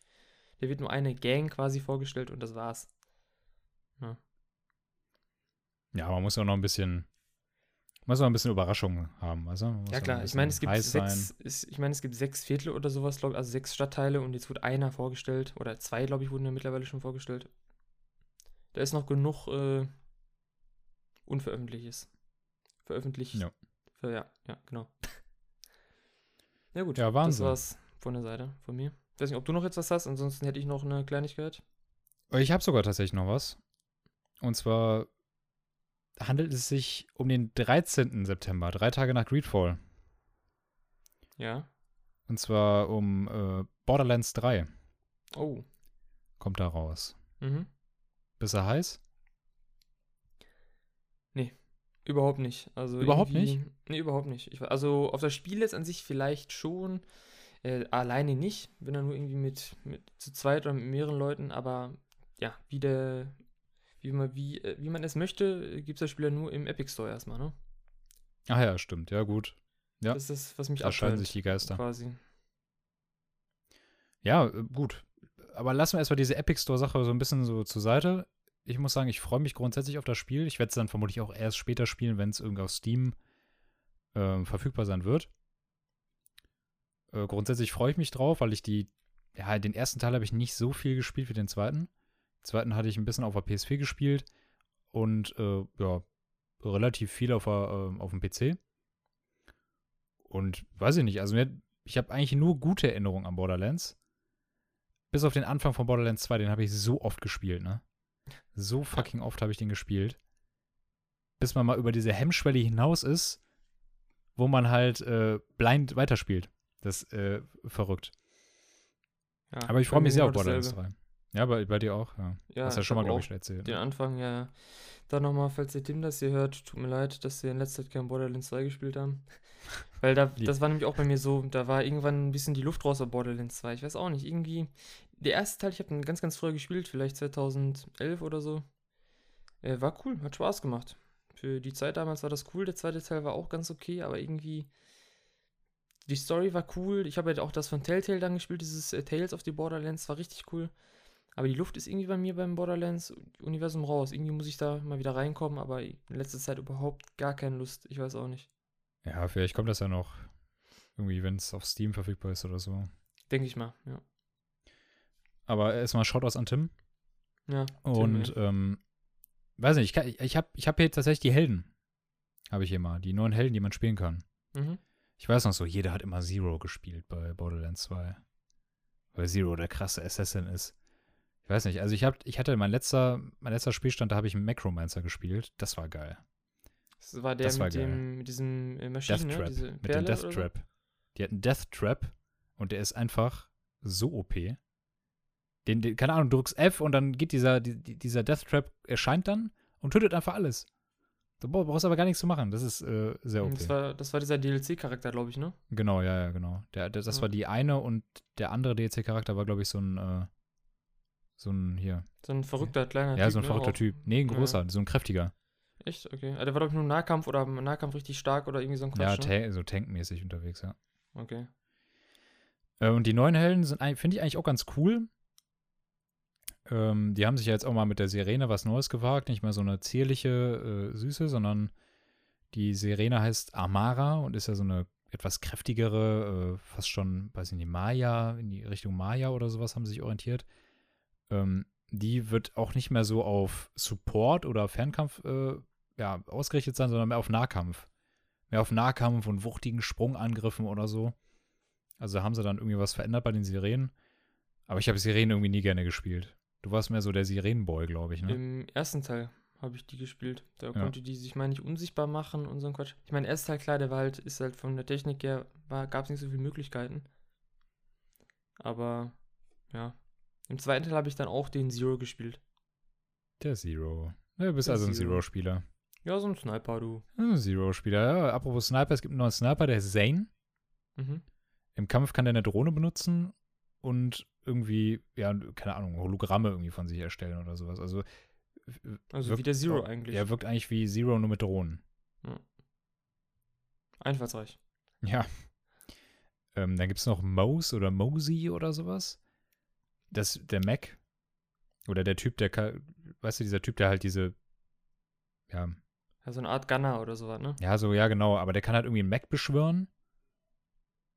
Da wird nur eine Gang quasi vorgestellt und das war's. ja, man muss auch noch ein bisschen, muss auch ein bisschen Überraschung haben, weißt du? Ja klar, ich meine, es gibt sechs, ist, ich meine, es gibt sechs Viertel oder sowas, glaub, also sechs Stadtteile und jetzt wird einer vorgestellt oder zwei, glaube ich, wurden ja mittlerweile schon vorgestellt. Da ist noch genug äh, Unveröffentlichtes. Veröffentlicht. Ja. Für, ja, ja, genau. ja gut, Ja, Wahnsinn. das war's von der Seite, von mir. Ich weiß nicht, ob du noch jetzt was hast, ansonsten hätte ich noch eine Kleinigkeit. Ich habe sogar tatsächlich noch was. Und zwar handelt es sich um den 13. September, drei Tage nach Greedfall. Ja. Und zwar um äh, Borderlands 3 Oh. kommt da raus. Mhm. Bist du heiß? Überhaupt nicht. Also Überhaupt irgendwie- Nee, überhaupt nicht. Ich, also auf das Spiel jetzt an sich vielleicht schon. Äh, alleine nicht, wenn dann nur irgendwie mit, mit zu zweit oder mit mehreren Leuten, aber ja, wie der, wie man, wie, äh, wie man es möchte, gibt es das Spiel ja nur im Epic Store erstmal, ne? Ach ja, stimmt. Ja, gut. Ja, Das ist das, was mich Da scheiden abtreibt, sich die Geister. quasi. Ja, äh, gut. Aber lassen wir erstmal diese Epic Store-Sache so ein bisschen so zur Seite. Ich muss sagen, ich freue mich grundsätzlich auf das Spiel. Ich werde es dann vermutlich auch erst später spielen, wenn es irgendwie auf Steam ähm, verfügbar sein wird. Äh, grundsätzlich freue ich mich drauf, weil ich die, ja, den ersten Teil habe ich nicht so viel gespielt wie den zweiten. Zweiten hatte ich ein bisschen auf der PS4 gespielt und äh, ja, relativ viel auf, der, ähm, auf dem PC. Und weiß ich nicht, also mir, ich habe eigentlich nur gute Erinnerungen an Borderlands. Bis auf den Anfang von Borderlands 2, den habe ich so oft gespielt, ne? So fucking oft habe ich den gespielt. Bis man mal über diese Hemmschwelle hinaus ist, wo man halt äh, blind weiterspielt. Das ist äh, verrückt. Ja, Aber ich freue mich sehr auf Borderlands dasselbe. 3. Ja, bei, bei dir auch, ja. Ja, Hast ja schon mal, glaube ich, schon erzählt. Den Ne? Anfang, ja. ja. Dann nochmal, falls der Tim das hier hört, tut mir leid, dass wir in letzter Zeit kein Borderlands 2 gespielt haben. Weil da, das war nämlich auch bei mir so, da war irgendwann ein bisschen die Luft raus auf Borderlands 2. Ich weiß auch nicht, irgendwie. Der erste Teil, ich habe ihn ganz, ganz früh gespielt, vielleicht 2011 oder so. Äh, war cool, hat Spaß gemacht. Für die Zeit damals war das cool. Der zweite Teil war auch ganz okay, aber irgendwie. Die Story war cool. Ich habe halt auch das von Telltale dann gespielt, dieses äh, Tales of the Borderlands, war richtig cool. Aber die Luft ist irgendwie bei mir beim Borderlands-Universum raus. Irgendwie muss ich da mal wieder reinkommen, aber in letzter Zeit überhaupt gar keine Lust. Ich weiß auch nicht. Ja, vielleicht kommt das ja noch. Irgendwie, wenn es auf Steam verfügbar ist oder so. Denke ich mal, ja. Aber erstmal Shoutouts an Tim. Ja. Tim, Und ey. ähm, weiß nicht, ich, kann- ich habe ich hab hier tatsächlich die Helden. Habe ich hier mal. Die neuen Helden, die man spielen kann. mhm. Ich weiß noch so, jeder hat immer Zero gespielt bei Borderlands 2. weil Zero der krasse Assassin ist. Ich weiß nicht, also ich hab, ich hatte mein letzter, mein letzter Spielstand, da habe ich einen Macromancer gespielt. Das war geil. Das war der Das war mit, geil. dem, mit diesem äh, Maschinen, Death ne? Trap. Diese mit Perle dem Death oder so? Trap. Die hat einen Death Trap und der ist einfach so OP. Den, den, keine Ahnung, du drückst F und dann geht dieser, die, die- dieser Death Trap erscheint dann und tötet einfach alles. Du brauch- brauchst aber gar nichts zu machen. Das ist äh, sehr OP. Das war, das war dieser DLC-Charakter, glaube ich, ne? Genau, ja, ja, genau. Der, der, das Ja. war die eine und der andere DLC-Charakter war, glaube ich, so ein, äh, so ein, hier. So ein verrückter kleiner ja, Typ. so ein ne? verrückter Auch- Typ. Nee, ein Ja. großer, so ein kräftiger. Echt? Okay. Ah, der war, glaube ich, nur Nahkampf oder im Nahkampf richtig stark oder irgendwie so ein Ja, Quatsch. ne? ta so tankmäßig unterwegs, ja. Okay. Äh, und die neuen Helden sind, finde ich eigentlich auch ganz cool. Ähm, die haben sich ja jetzt auch mal mit der Sirene was Neues gewagt. Nicht mal so eine zierliche, äh, süße, sondern die Sirene heißt Amara und ist ja so eine etwas kräftigere, äh, fast schon, weiß ich nicht, Maya, in die Richtung Maya oder sowas haben sie sich orientiert. Ähm, die wird auch nicht mehr so auf Support oder Fernkampf äh, ja, ausgerichtet sein, sondern mehr auf Nahkampf. Mehr auf Nahkampf und wuchtigen Sprungangriffen oder so. Also haben sie dann irgendwie was verändert bei den Sirenen. Aber ich habe Sirenen irgendwie nie gerne gespielt. Du warst mehr so der Sirenenboy, glaube ich, ne? Im ersten Teil habe ich die gespielt. Da konnte die sich, meine ich, unsichtbar machen und so ein Quatsch. Ich meine, der erste Teil, klar, der war halt, ist halt von der Technik her, gab es nicht so viele Möglichkeiten. Aber, ja. Im zweiten Teil habe ich dann auch den Zero gespielt. Der Zero. Ja, du bist Der also ein Zero. Zero-Spieler. Ja, so ein Sniper, du. Ein Zero-Spieler. Ja, apropos Sniper, es gibt einen neuen Sniper, der ist Zane. Mhm. Im Kampf kann der eine Drohne benutzen und irgendwie, ja, keine Ahnung, Hologramme irgendwie von sich erstellen oder sowas. Also, Also wirkt wie der Zero eigentlich. Er wirkt eigentlich wie Zero, nur mit Drohnen. Einfallsreich. Ja. Ähm, dann gibt es noch Mose oder Mosey oder sowas. Das, der Mac. Oder der Typ, der, weißt du, dieser Typ, der halt diese, ja, Ja, so eine Art Gunner oder sowas, ne? ja, so, ja, genau, aber der kann halt irgendwie einen Mac beschwören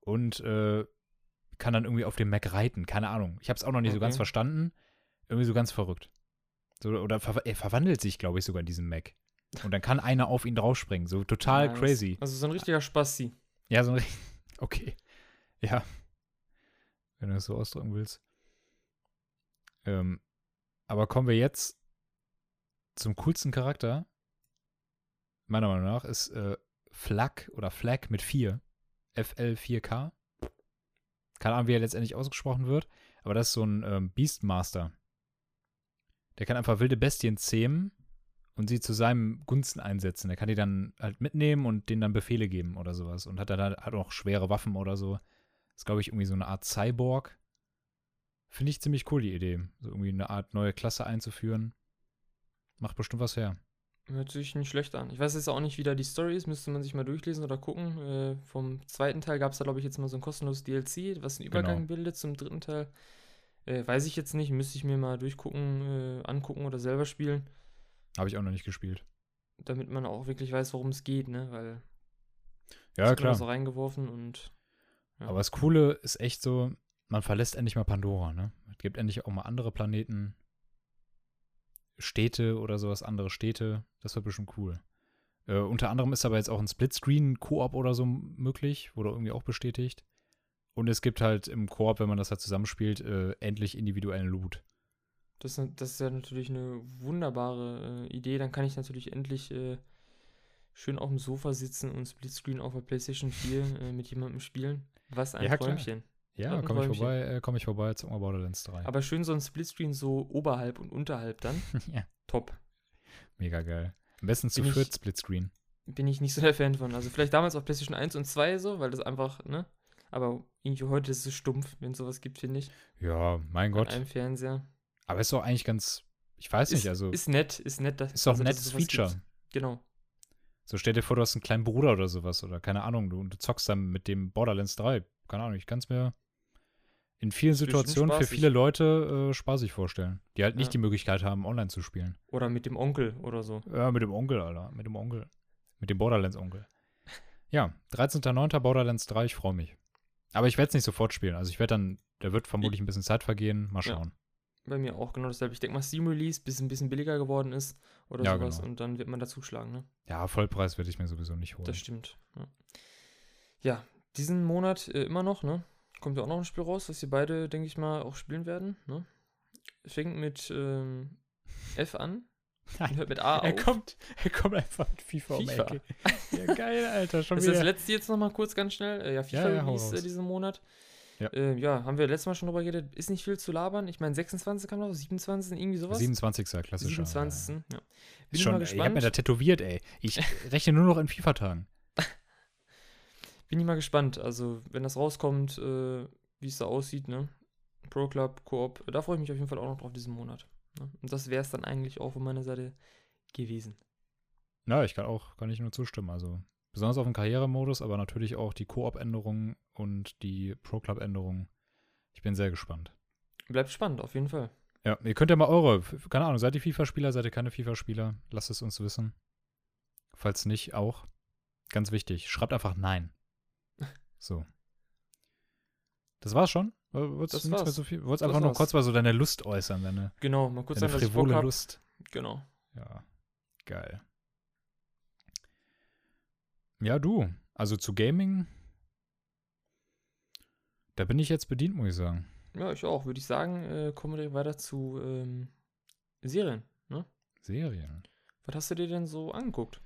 und äh, kann dann irgendwie auf dem Mac reiten. Keine Ahnung. Ich habe es auch noch nicht so ganz Okay. verstanden. Irgendwie so ganz verrückt. So, oder ver er verwandelt sich, glaube ich, sogar in diesem Mac. Und dann kann einer auf ihn draufspringen. So total Nice. crazy. Also so ein richtiger Spasti. Ja, so ein Okay. Ja. Wenn du das so ausdrücken willst. Ähm, aber kommen wir jetzt zum coolsten Charakter. Meiner Meinung nach ist äh, Flag oder Flag mit 4. FL4K. Keine Ahnung, wie er letztendlich ausgesprochen wird. Aber das ist so ein ähm, Beastmaster. Der kann einfach wilde Bestien zähmen und sie zu seinem Gunsten einsetzen. Der kann die dann halt mitnehmen und denen dann Befehle geben oder sowas. Und hat dann halt auch schwere Waffen oder so. ist, glaube ich, irgendwie so eine Art Cyborg. Finde ich ziemlich cool, die Idee. So irgendwie eine Art neue Klasse einzuführen. Macht bestimmt was her. Hört sich nicht schlecht an. Ich weiß jetzt auch nicht, wie da die Story ist, müsste man sich mal durchlesen oder gucken. Äh, vom zweiten Teil gab es da, glaube ich, jetzt mal so ein kostenloses DLC, was einen Übergang Genau. bildet zum dritten Teil. Äh, weiß ich jetzt nicht, müsste ich mir mal durchgucken, äh, angucken oder selber spielen, Habe ich auch noch nicht gespielt. damit man auch wirklich weiß, worum es geht, ne? Weil Ja, klar. so reingeworfen und ja. Aber das Coole ist echt so, man verlässt endlich mal Pandora, ne? Es gibt endlich auch mal andere Planeten, Städte oder sowas, andere Städte. Das wird bestimmt cool. Äh, unter anderem ist aber jetzt auch ein Splitscreen-Koop oder so möglich, wurde irgendwie auch bestätigt. Und es gibt halt im Koop, wenn man das halt zusammenspielt, äh, endlich individuellen Loot. Das, ist- das ist ja natürlich eine wunderbare äh, Idee. Dann kann ich natürlich endlich äh, schön auf dem Sofa sitzen und Splitscreen auf der PlayStation 4 äh, mit jemandem spielen. Was ein Ja, klar. Träumchen. Ja, Ja, komme ich vorbei, äh, komme ich vorbei zum Borderlands 3. Aber schön so ein Splitscreen so oberhalb und unterhalb dann. ja, Top. mega geil. Am besten zu Bin ich- viert Splitscreen. Bin ich nicht so der Fan von. Also vielleicht damals auf PlayStation 1 und 2 so, weil das einfach, ne? Aber irgendwie heute ist es stumpf, wenn es sowas gibt, finde ich. Ja, mein An Gott. einem Fernseher. Aber ist doch eigentlich ganz, ich weiß nicht, Ist, also ist nett, ist nett. Dass, ist doch also, ein nettes Feature. gibt. Genau. So stell dir vor, du hast einen kleinen Bruder oder sowas oder keine Ahnung, du, du zockst dann mit dem Borderlands 3. Keine Ahnung, ich kann es mir in vielen Situationen für viele Leute äh, spaßig vorstellen, die halt nicht Ja. die Möglichkeit haben, online zu spielen. Oder mit dem Onkel oder so. Ja, mit dem Onkel, Alter, mit dem Onkel. Mit dem Borderlands-Onkel. Ja, 13.09. Borderlands 3, ich freue mich. Aber ich werde es nicht sofort spielen. Also ich werde dann, da wird vermutlich ein bisschen Zeit vergehen. Mal Ja. schauen. Bei mir auch genau dasselbe. Ich denke mal, Steam Release, bis es ein bisschen billiger geworden ist oder Ja, sowas. genau. Und dann wird man da zuschlagen, ne? Ja, Vollpreis werde ich mir sowieso nicht holen. Das stimmt. Ja, ja diesen Monat äh, immer noch, ne? Kommt ja auch noch ein Spiel raus, was sie beide, denke ich mal, auch spielen werden. Ne? Fängt mit ähm, F an. Nein, hört mit A er auf. kommt, er kommt einfach mit FIFA, um FIFA. Ecke. Ja, geil, Alter. Schon Das ist das wieder. letzte jetzt nochmal kurz ganz schnell. Äh, ja, FIFA Ja, ja, Release äh, diesen Monat. Ja. Äh, ja, haben wir letztes Mal schon drüber geredet. Ist nicht viel zu labern. Ich meine, 26 kam noch, 27, irgendwie sowas. 27. klassischer. 27. Ja. Bin Ist ich schon, mal ich hab mir gespannt. da tätowiert, ey. Ich rechne nur noch in FIFA-Tagen. Bin ich mal gespannt. Also, wenn das rauskommt, äh, wie es da aussieht, ne? Pro Club, Koop, da freue ich mich auf jeden Fall auch noch drauf diesen Monat. Ne? Und das wäre es dann eigentlich auch von meiner Seite gewesen. Ja, ich kann auch, kann ich nur zustimmen. Also, besonders auf dem Karrieremodus, aber natürlich auch die Koop-Änderungen und die Pro-Club-Änderungen. Ich bin sehr gespannt. Bleibt spannend, auf jeden Fall. Ja, ihr könnt ja mal eure, keine Ahnung, seid ihr FIFA-Spieler, seid ihr keine FIFA-Spieler? Lasst es uns wissen. Falls nicht, auch. Ganz wichtig, schreibt einfach Nein. So. Das war's schon? Wolltest Das nichts mehr war's. so viel? Wolltest Das einfach nur war's. kurz mal so deine Lust äußern, deine, Genau, mal kurz deine sagen, dass ich frivole hab. Lust. Genau. Ja, geil. Ja, du. Also zu Gaming, da bin ich jetzt bedient, muss ich sagen. Ja, ich auch. Würde ich sagen, äh, kommen wir weiter zu ähm, Serien. Serien. Was hast du dir denn so angeguckt?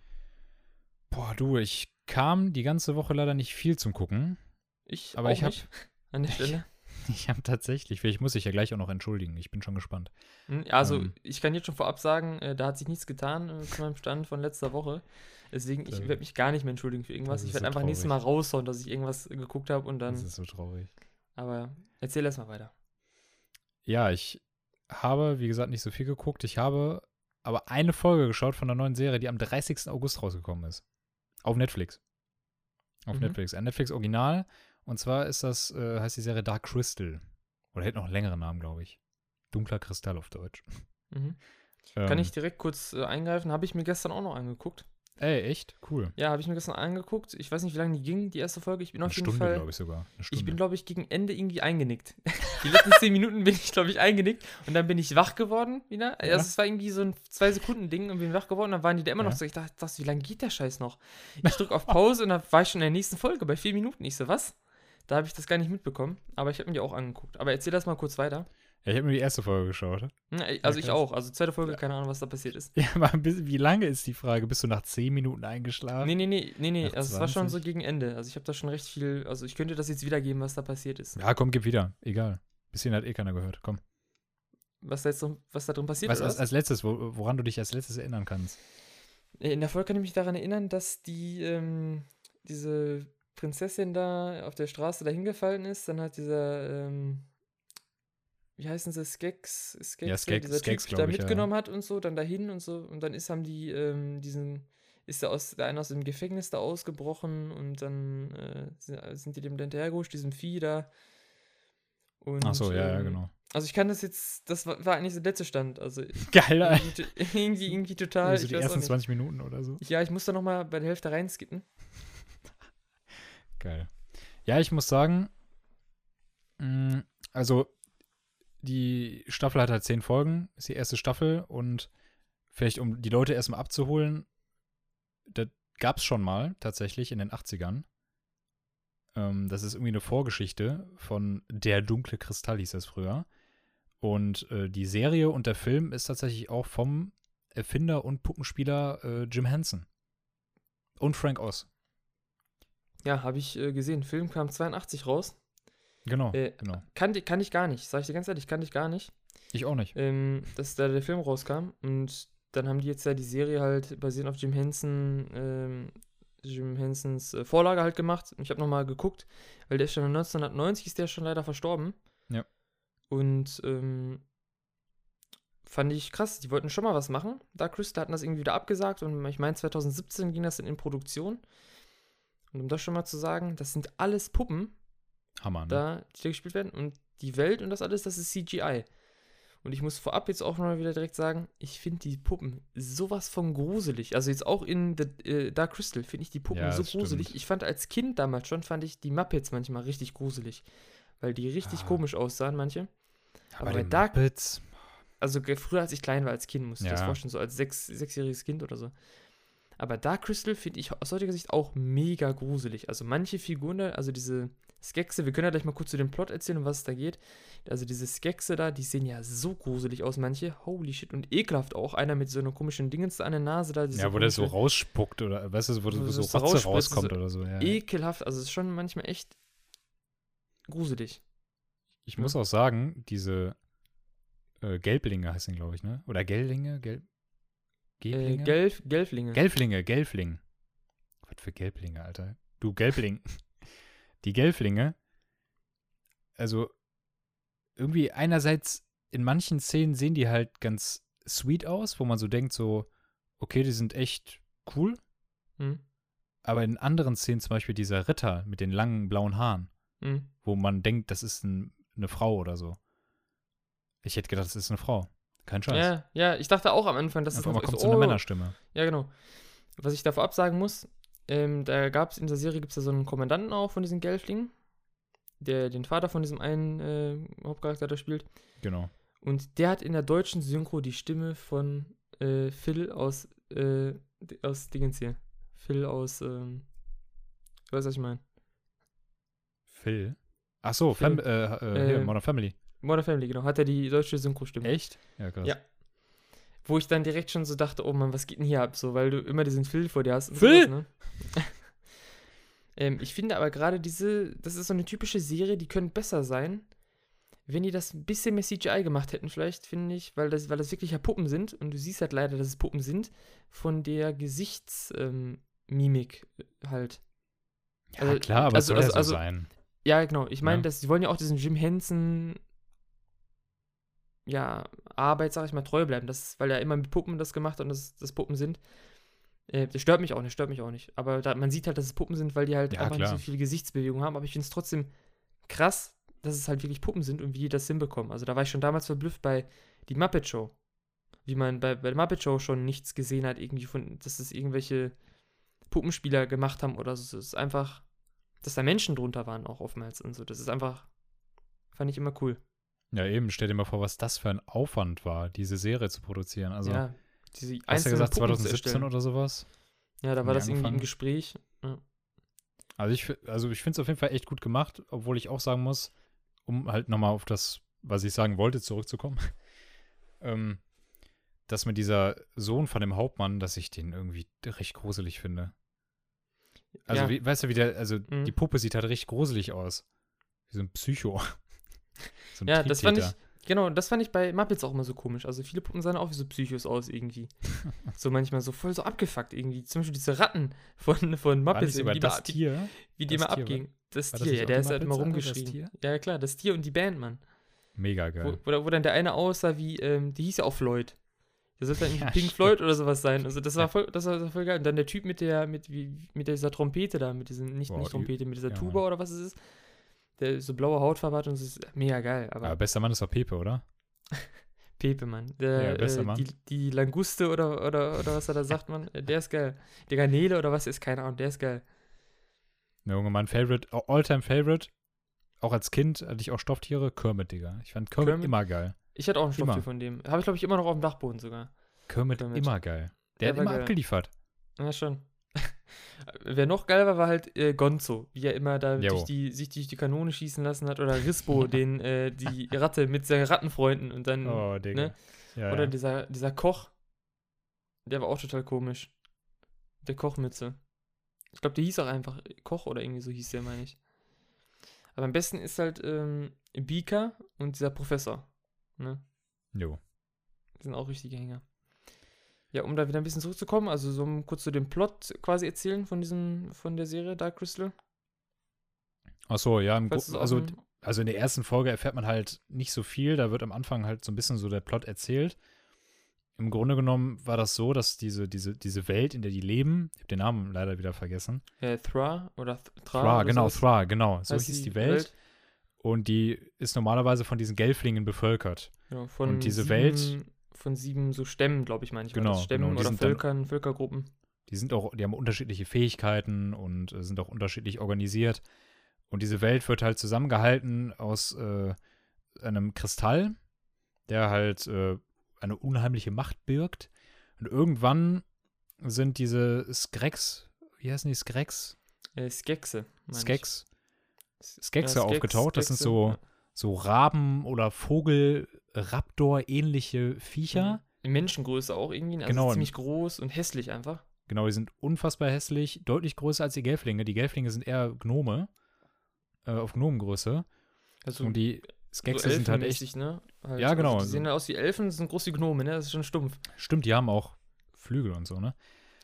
Boah, du, ich kam die ganze Woche leider nicht viel zum Gucken. Ich Aber auch ich hab- nicht, an der Stelle. Ich habe tatsächlich, vielleicht muss ich ja gleich auch noch entschuldigen. Ich bin schon gespannt. Hm, Also, Ähm. ich kann jetzt schon vorab sagen, äh, da hat sich nichts getan äh, zu meinem Stand von letzter Woche. Deswegen, ich werde mich gar nicht mehr entschuldigen für irgendwas. Ich werde so einfach nächstes Mal traurig. raushauen, dass ich irgendwas geguckt habe und dann. Das ist so traurig. Aber erzähl erst mal weiter. Ja, ich habe, wie gesagt, nicht so viel geguckt. Ich habe aber eine Folge geschaut von einer neuen Serie, die am 30. August rausgekommen ist. Auf Netflix. Auf Mhm. Netflix. Ein Netflix Original. Und zwar ist das, äh, heißt die Serie Dark Crystal. Oder hätte noch einen längeren Namen, glaube ich. Dunkler Kristall auf Deutsch. Mhm. Kann Ähm, ich direkt kurz äh, eingreifen? Habe ich mir gestern auch noch angeguckt. Ey, echt? Cool. Ja, habe ich mir gestern angeguckt. Ich weiß nicht, wie lange die ging, die erste Folge. Ich bin Eine auf jeden Stunde, Fall. glaube ich sogar. Ich bin, glaube ich, gegen Ende irgendwie eingenickt. Die letzten zehn Minuten bin ich, glaube ich, eingenickt. Und dann bin ich wach geworden wieder. Ja. Also es war irgendwie so ein Zwei-Sekunden-Ding und bin wach geworden. Dann waren die da immer noch Ja. so. Ich dachte, das, wie lange geht der Scheiß noch? Ich drücke auf Pause und dann war ich schon in der nächsten Folge bei vier Minuten. Ich so, was? Da habe ich das gar nicht mitbekommen. Aber ich habe mir die auch angeguckt. Aber erzähl das mal kurz weiter. Ja, ich habe mir die erste Folge geschaut. Also ich auch. Also zweite Folge, keine Ahnung, was da passiert ist. Ja, aber bisschen- wie lange ist die Frage? Bist du nach 10 Minuten eingeschlafen? Nee, nee, nee, nee, nee. Also es war schon so 20? gegen Ende. Also ich habe da schon recht viel. Also ich könnte das jetzt wiedergeben, was da passiert ist. Ja, komm, gib wieder. Egal. Bisschen hat eh keiner gehört. Komm. Was da jetzt was da drin passiert oder als, als letztes, wo, woran du dich als letztes erinnern kannst? Äh, In der Folge kann ich mich daran erinnern, dass die, ähm, diese Prinzessin da auf der Straße da hingefallen ist. Dann hat dieser, ähm, wie heißen sie, Skex, Skex, Ja, der Skex- dieser Skex, Typ da glaub ich, ja. mitgenommen hat und so, dann dahin und so. Und dann ist, haben die, ähm, diesen, ist der, aus, der eine aus dem Gefängnis da ausgebrochen und dann äh, sind, sind die dem da hinterhergerutscht, diesem Vieh da. Und, Ach so, ja, ja, ähm, genau. Also ich kann das jetzt, das war, war eigentlich der letzte Stand. Also Geil, Alter. irgendwie, irgendwie, irgendwie total. Also ich die ersten nicht. 20 Minuten oder so. Ja, ich muss da noch mal bei der Hälfte reinskippen. Geil. Ja, ich muss sagen, mh, also die Staffel hat halt zehn Folgen, ist die erste Staffel und vielleicht um die Leute erstmal abzuholen, das gab es schon mal tatsächlich in den 80ern. Ähm, das ist irgendwie eine Vorgeschichte von Der dunkle Kristall hieß das früher. Und äh, die Serie und der Film ist tatsächlich auch vom Erfinder und Puppenspieler äh, Jim Henson. Und Frank Oz. Ja, habe ich äh, gesehen. Film kam 82 raus. Genau, Äh, genau. Kann, kann ich gar nicht. Sag ich dir ganz ehrlich, kann ich gar nicht. Ich auch nicht. Ähm, dass da der Film rauskam. Und dann haben die jetzt ja die Serie halt basierend auf Jim Henson, ähm, Jim Hensons äh, Vorlage halt gemacht. Und ich habe nochmal geguckt, weil der ist schon 1990 ist der schon leider verstorben. Ja. Und ähm, fand ich krass. Die wollten schon mal was machen. Dark Crystal hatten das irgendwie wieder abgesagt und ich meine 2017 ging das dann in Produktion. Und um das schon mal zu sagen, das sind alles Puppen, Hammer, ne? da, die da gespielt werden. Und die Welt und das alles, das ist CGI. Und ich muss vorab jetzt auch mal wieder direkt sagen, ich finde die Puppen sowas von gruselig. Also jetzt auch in The, äh, Dark Crystal finde ich die Puppen Ja, so gruselig. stimmt. Ich fand als Kind damals schon, fand ich die Muppets manchmal richtig gruselig. Weil die richtig Ah. komisch aussahen, manche. Aber bei Dark- Muppets, Also früher, als ich klein war als Kind, musste ich das Ja. vorstellen, so als sechs, sechsjähriges Kind oder so. Aber Dark Crystal finde ich aus heutiger Sicht auch mega gruselig. Also manche Figuren, also diese Skexe, wir können ja gleich mal kurz zu dem Plot erzählen, um was es da geht. Also diese Skexe da, die sehen ja so gruselig aus, manche. Holy shit. Und ekelhaft auch. Einer mit so einer komischen Dingens da an der Nase da. Ja, wo der so rausspuckt oder, weißt du, wo, wo so Rotze rauskommt so oder so. Ja. Ekelhaft. Also es ist schon manchmal echt gruselig. Ich muss auch sagen, diese äh, Gelblinge heißen, glaube ich, ne? Oder Gellinge? Gelb Äh, Gelblinge? Gelf, Gelflinge. Gelflinge, Gelfling. Was für Gelblinge, Alter. Du Gelbling. Die Gelflinge, also irgendwie einerseits in manchen Szenen sehen die halt ganz sweet aus, wo man so denkt, so, okay, die sind echt cool. Hm? Aber in anderen Szenen, zum Beispiel dieser Ritter mit den langen blauen Haaren, Hm? wo man denkt, das ist ein, eine Frau oder so. Ich hätte gedacht, das ist eine Frau. Kein Scheiß. Ja, ja, ich dachte auch am Anfang, dass es noch kommt so eine oh, Männerstimme. Ja, genau. Was ich da vorab sagen muss, ähm, da gab es in der Serie gibt es ja so einen Kommandanten auch von diesen Gelflingen, der den Vater von diesem einen äh, Hauptcharakter da spielt. Genau. Und der hat in der deutschen Synchro die Stimme von äh, Phil aus, äh, aus Dingens hier. Phil aus, ähm, du weißt, was ich meine. Phil? Ach so, Phil. Fam äh, äh, hier, Äh, Modern Family. Modern Family, genau, hat er die deutsche Synchro-Stimme. Echt? Ja, krass. Ja. Wo ich dann direkt schon so dachte, oh Mann, was geht denn hier ab? So, weil du immer diesen Phil vor dir hast. Phil! sowas, ne? ähm, ich finde aber gerade diese, das ist so eine typische Serie, die könnte besser sein, wenn die das ein bisschen mehr CGI gemacht hätten, vielleicht, finde ich, weil das, weil das wirklich ja Puppen sind und du siehst halt leider, dass es Puppen sind, von der Gesichtsmimik ähm, halt. Ja, Also, klar, aber also- soll ja also- so also- sein. Ja, genau. Ich meine, Ja. die wollen ja auch diesen Jim Henson ja, Arbeit, sag ich mal, treu bleiben. Das, weil er immer mit Puppen das gemacht hat und das, das Puppen sind. Äh, das stört mich auch nicht, stört mich auch nicht. Aber da, man sieht halt, dass es Puppen sind, weil die halt Ja, einfach nicht klar. so viel Gesichtsbewegung haben. Aber ich finde es trotzdem krass, dass es halt wirklich Puppen sind und wie die das hinbekommen. Also da war ich schon damals verblüfft bei die Muppet Show. Wie man bei, bei der Muppet Show schon nichts gesehen hat, irgendwie von, dass es irgendwelche Puppenspieler gemacht haben oder so. Es ist einfach, dass da Menschen drunter waren auch oftmals und so. Das ist einfach, fand ich immer cool. Ja, eben, stell dir mal vor, was das für ein Aufwand war, diese Serie zu produzieren. Also, ja, diese hast du ja gesagt, Puppen zu 2017 erstellen. oder sowas? Ja, da war das irgendwie im angefangen? Gespräch. Ja. Also ich, also ich finde es auf jeden Fall echt gut gemacht, obwohl ich auch sagen muss, um halt nochmal auf das, was ich sagen wollte, zurückzukommen, ähm, dass mir dieser Sohn von dem Hauptmann, dass ich den irgendwie recht gruselig finde. Also, Ja. wie, weißt du, wie der, also Mhm. die Puppe sieht halt richtig gruselig aus. Wie so ein Psycho. So Ja, das fand ich, genau, das fand ich bei Muppets auch immer so komisch. Also viele Puppen sahen auch wie so Psychos aus irgendwie. so manchmal so voll so abgefuckt irgendwie. Zum Beispiel diese Ratten von, von War Muppets, die das die, Tier? wie die Das immer abgingen. Das War das Tier, ja, der ist halt immer das rumgeschrien. Ja, klar, das Tier und die Band, Mann. Mega Wo, geil. wo, wo dann der eine aussah wie, ähm, die hieß ja auch Floyd. Der sollte dann irgendwie Ja, Pink. Floyd oder sowas sein. Also das war voll, das war voll geil. Und dann der Typ mit der, mit, wie, mit dieser Trompete da, mit diesem, nicht, Boah, nicht Trompete, mit dieser ja, Tuba oder was es ist. Der so blaue Hautfarbe hat und es ist mega geil. Aber, Aber bester Mann ist doch Pepe, oder? Pepe, Mann. Der, Ja, bester äh, Mann. Die, die Languste oder, oder, oder was er da sagt, Mann. Der ist geil. Der Garnele oder was ist, keine Ahnung, der ist geil. Ne, Junge, mein Favorite, Alltime Favorite, auch als Kind hatte ich auch Stofftiere, Kermit, Digga. Ich fand Kermit, Kermit? immer geil. Ich hatte auch einen Stofftier Immer. von dem. Habe ich, glaube ich, immer noch auf dem Dachboden sogar. Kermit, Kermit. immer geil. Der, Der hat immer geil. abgeliefert. Ja, schon. Wer noch geil war, war halt äh, Gonzo, wie er immer da durch die, sich durch die Kanone schießen lassen hat. Oder Rispo, den, äh, die Ratte mit seinen Rattenfreunden und dann. Oh, Digga. ne? Ja, Oder ja. dieser, dieser Koch. Der war auch total komisch. Der Kochmütze. Ich glaube, der hieß auch einfach Koch oder irgendwie so hieß der, meine ich. Aber am besten ist halt ähm, Bika und dieser Professor. Ne? Jo. Die sind auch richtige Hänger. Ja, um da wieder ein bisschen zurückzukommen, also so kurz zu dem Plot quasi erzählen von diesem, von der Serie Dark Crystal. Ach so, ja, also, also in der ersten Folge erfährt man halt nicht so viel. Da wird am Anfang halt so ein bisschen so der Plot erzählt. Im Grunde genommen war das so, dass diese, diese, diese Welt, in der die leben, ich habe den Namen leider wieder vergessen. äh, Thra oder Th Thra. Thra, oder genau, sowas Thra, genau. So hieß die Welt. Und die ist normalerweise von diesen Gelflingen bevölkert. Genau, von Und diese Welt- Von sieben so Stämmen, glaube ich, meine ich. Genau. Stämmen genau, oder sind dann- Völkern, Völkergruppen. Die sind auch, die haben unterschiedliche Fähigkeiten und äh, sind auch unterschiedlich organisiert. Und diese Welt wird halt zusammengehalten aus äh, einem Kristall, der halt äh, eine unheimliche Macht birgt. Und irgendwann sind diese Skrex, wie heißen die Skrex? Äh, Skexe. Skex. Skexe ja, aufgetaucht. Das sind Skexe, so, ja. so Raben- oder Vogel-Raptor-ähnliche Viecher. Mhm. In Menschengröße auch irgendwie. Also Genau. ziemlich groß und hässlich einfach. Genau, die sind unfassbar hässlich, deutlich größer als die Gelflinge. Die Gelflinge sind eher Gnome, äh, auf Gnomengröße. Also Und die so Skexe sind halt echt. ne? Halt, Ja, genau. Also die sehen halt aus wie Elfen, sind groß wie Gnome, ne? Das ist schon stumpf. Stimmt, die haben auch Flügel und so, ne?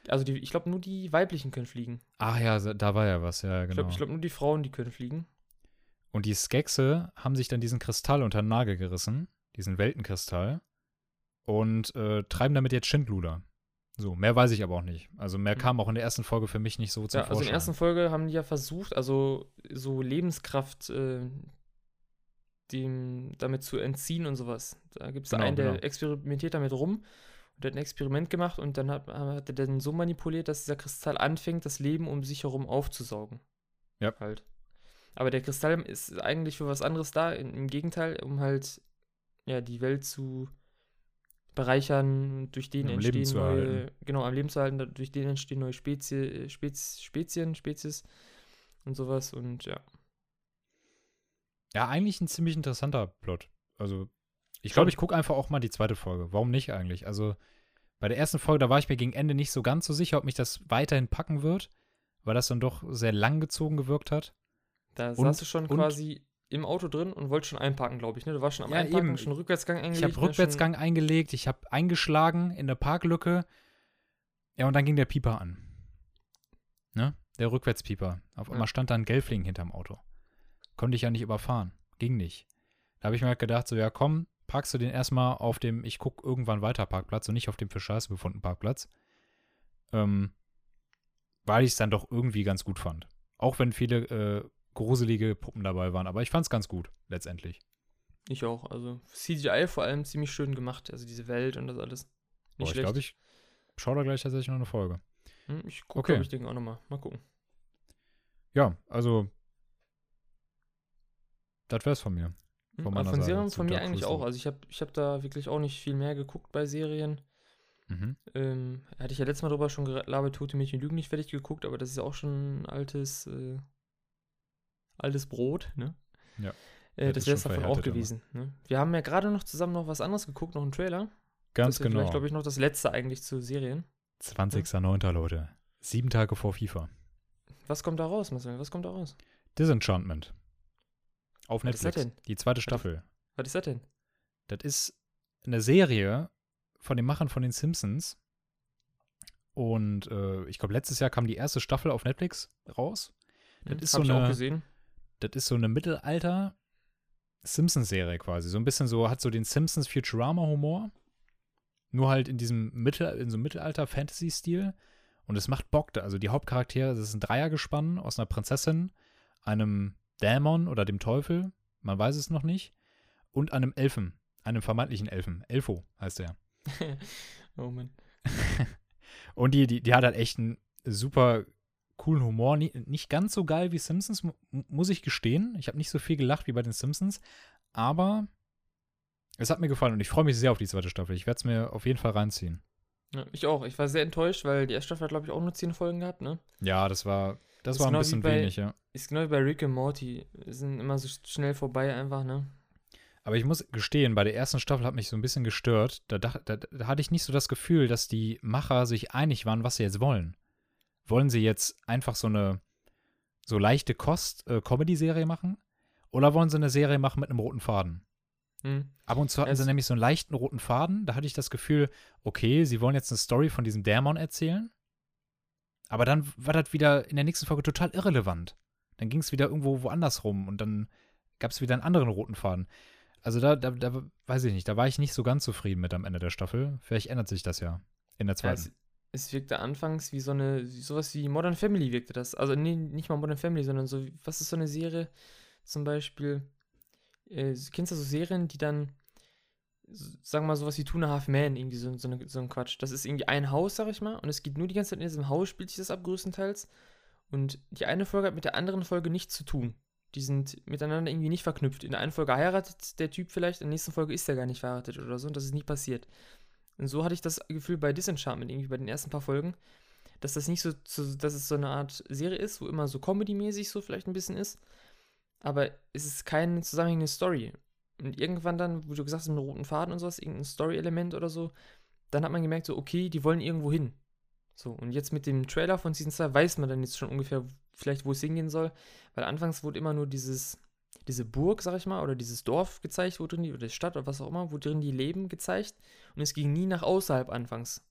Also die, ich glaube, nur die weiblichen können fliegen. Ach ja, so- da war ja was, ja, Ich genau. glaube, ich glaub, nur die Frauen, die können fliegen. Und die Skexe haben sich dann diesen Kristall unter den Nagel gerissen, diesen Weltenkristall, und äh, treiben damit jetzt Schindluder. So, mehr weiß ich aber auch nicht. Also mehr Mhm. kam auch in der ersten Folge für mich nicht so zum Ja, also in Vorschein. der ersten Folge haben die ja versucht, also so Lebenskraft äh, dem, damit zu entziehen und sowas. Da gibt es Genau, einen, der genau. experimentiert damit rum und hat ein Experiment gemacht und dann hat, hat er dann so manipuliert, dass dieser Kristall anfängt, das Leben um sich herum aufzusaugen. Ja. Halt. Aber der Kristall ist eigentlich für was anderes da, im Gegenteil, um halt ja die Welt zu bereichern, durch den Am entstehen neue, genau, am Leben zu halten, durch den entstehen neue Spezie, Spez, Spezien, Spezies und sowas und ja. Ja, eigentlich ein ziemlich interessanter Plot. Also, ich glaube, ich gucke einfach auch mal die zweite Folge. Warum nicht eigentlich? Also, bei der ersten Folge, da war ich mir gegen Ende nicht so ganz so sicher, ob mich das weiterhin packen wird, weil das dann doch sehr langgezogen gewirkt hat. Da Und- saß du schon und- quasi im Auto drin und wolltest schon einparken, glaube ich, ne? Du warst schon am Ja, Einparken, eben. schon Rückwärtsgang eingelegt. Ich habe ne? Rückwärtsgang eingelegt, ich habe eingeschlagen in der Parklücke. Ja, und dann ging der Pieper an. Ne? Der Rückwärtspieper. Auf Ja. einmal stand da ein Gelfling hinterm Auto. Konnte ich ja nicht überfahren. Ging nicht. Da habe ich mir halt gedacht, so, ja komm, parkst du den erstmal auf dem Ich guck irgendwann weiter Parkplatz und nicht auf dem für Scheiße befundenen Parkplatz. Ähm, weil ich es dann doch irgendwie ganz gut fand. Auch wenn viele äh, gruselige Puppen dabei waren, aber ich fand es ganz gut, letztendlich. Ich auch. Also CGI vor allem ziemlich schön gemacht. Also diese Welt und das alles. Nicht Boah, ich glaube, ich schaue da gleich tatsächlich noch eine Folge. Hm, ich gucke, Okay. ich, den auch nochmal. Mal gucken. Ja, also. Das wär's von mir. Hm, Von meiner von Serien von mir Dark eigentlich Crystal. auch. Also ich habe ich hab da wirklich auch nicht viel mehr geguckt bei Serien. Mhm. Ähm, hatte ich ja letztes Mal drüber schon gelabert, Tote Mädchen Lügen nicht fertig geguckt, aber das ist ja auch schon ein altes, äh, altes Brot, ne? Ja. Äh, Das wäre es davon auch gewesen. Ne? Wir haben ja gerade noch zusammen noch was anderes geguckt, noch einen Trailer. Ganz das genau. vielleicht, glaube ich, noch das letzte eigentlich zu Serien. 20.09. Leute. Sieben Tage vor FIFA. Was kommt da raus, Marcel? Was kommt da raus? Disenchantment. Auf Was ist das Netflix. denn? Die zweite Staffel. Was ist das denn? Das ist eine Serie von den Machern von den Simpsons. Und äh, ich glaube, letztes Jahr kam die erste Staffel auf Netflix raus. Das Hm, ist so ich auch eine- gesehen. Das ist so eine Mittelalter Simpsons-Serie quasi. So ein bisschen so, hat so den Simpsons Futurama-Humor. Nur halt in diesem Mittel, in so einem Mittelalter-Fantasy-Stil. Und es macht Bock. Also die Hauptcharaktere, das ist ein Dreiergespann aus einer Prinzessin, einem Dämon oder dem Teufel, man weiß es noch nicht, und einem Elfen, einem vermeintlichen Elfen. Elfo heißt er. oh Mann. Und die, die, die hat halt echt einen super coolen Humor. Nicht ganz so geil wie Simpsons, mu muss ich gestehen. Ich habe nicht so viel gelacht wie bei den Simpsons. Aber es hat mir gefallen und ich freue mich sehr auf die zweite Staffel. Ich werde es mir auf jeden Fall reinziehen. Ja, ich auch. Ich war sehr enttäuscht, weil die erste Staffel hat, glaube ich, auch nur zehn Folgen gehabt, ne? Ja, das war, das Ist war ein genau wie bisschen bei- wenig, ja. Ist genau wie bei Rick und Morty. Sind immer so schnell vorbei einfach, ne? Aber ich muss gestehen, bei der ersten Staffel hat mich so ein bisschen gestört. Da, dach- da, da hatte ich nicht so das Gefühl, dass die Macher sich einig waren, was sie jetzt wollen. Wollen sie jetzt einfach so eine so leichte Kost-Comedy-Serie machen? Oder wollen sie eine Serie machen mit einem roten Faden? Hm. Ab und zu hatten Es- sie nämlich so einen leichten roten Faden. Da hatte ich das Gefühl, okay, sie wollen jetzt eine Story von diesem Dämon erzählen. Aber dann war das wieder in der nächsten Folge total irrelevant. Dann ging es wieder irgendwo woanders rum und dann gab es wieder einen anderen roten Faden. Also da, da, da weiß ich nicht, da war ich nicht so ganz zufrieden mit am Ende der Staffel. Vielleicht ändert sich das ja in der Ja, zweiten. es, es wirkte anfangs wie so eine, sowas wie Modern Family wirkte das. Also nee, nicht mal Modern Family, sondern so, was ist so eine Serie? Zum Beispiel, äh, kennst du so Serien, die dann, sagen wir mal, sowas wie Two and a Half Man, irgendwie so, so, eine, so ein Quatsch. Das ist irgendwie ein Haus, sag ich mal, und es geht nur die ganze Zeit in diesem Haus, spielt sich das ab größtenteils. Und die eine Folge hat mit der anderen Folge nichts zu tun. Die sind miteinander irgendwie nicht verknüpft. In der einen Folge heiratet der Typ vielleicht, in der nächsten Folge ist er gar nicht verheiratet oder so, und das ist nie passiert. Und so hatte ich das Gefühl bei Disenchantment irgendwie bei den ersten paar Folgen, dass das nicht so, dass es so eine Art Serie ist, wo immer so Comedy-mäßig so vielleicht ein bisschen ist, aber es ist keine zusammenhängende Story. Und irgendwann dann, wo du gesagt hast, mit roten Faden und sowas, irgendein Story-Element oder so, dann hat man gemerkt, so, okay, die wollen irgendwo hin. So, und jetzt mit dem Trailer von Season 2 weiß man dann jetzt schon ungefähr vielleicht, wo es hingehen soll, weil anfangs wurde immer nur dieses, diese Burg, sag ich mal, oder dieses Dorf gezeigt, wo drin die, oder die Stadt oder was auch immer, wo drin die leben, gezeigt. Und es ging nie nach außerhalb anfangs.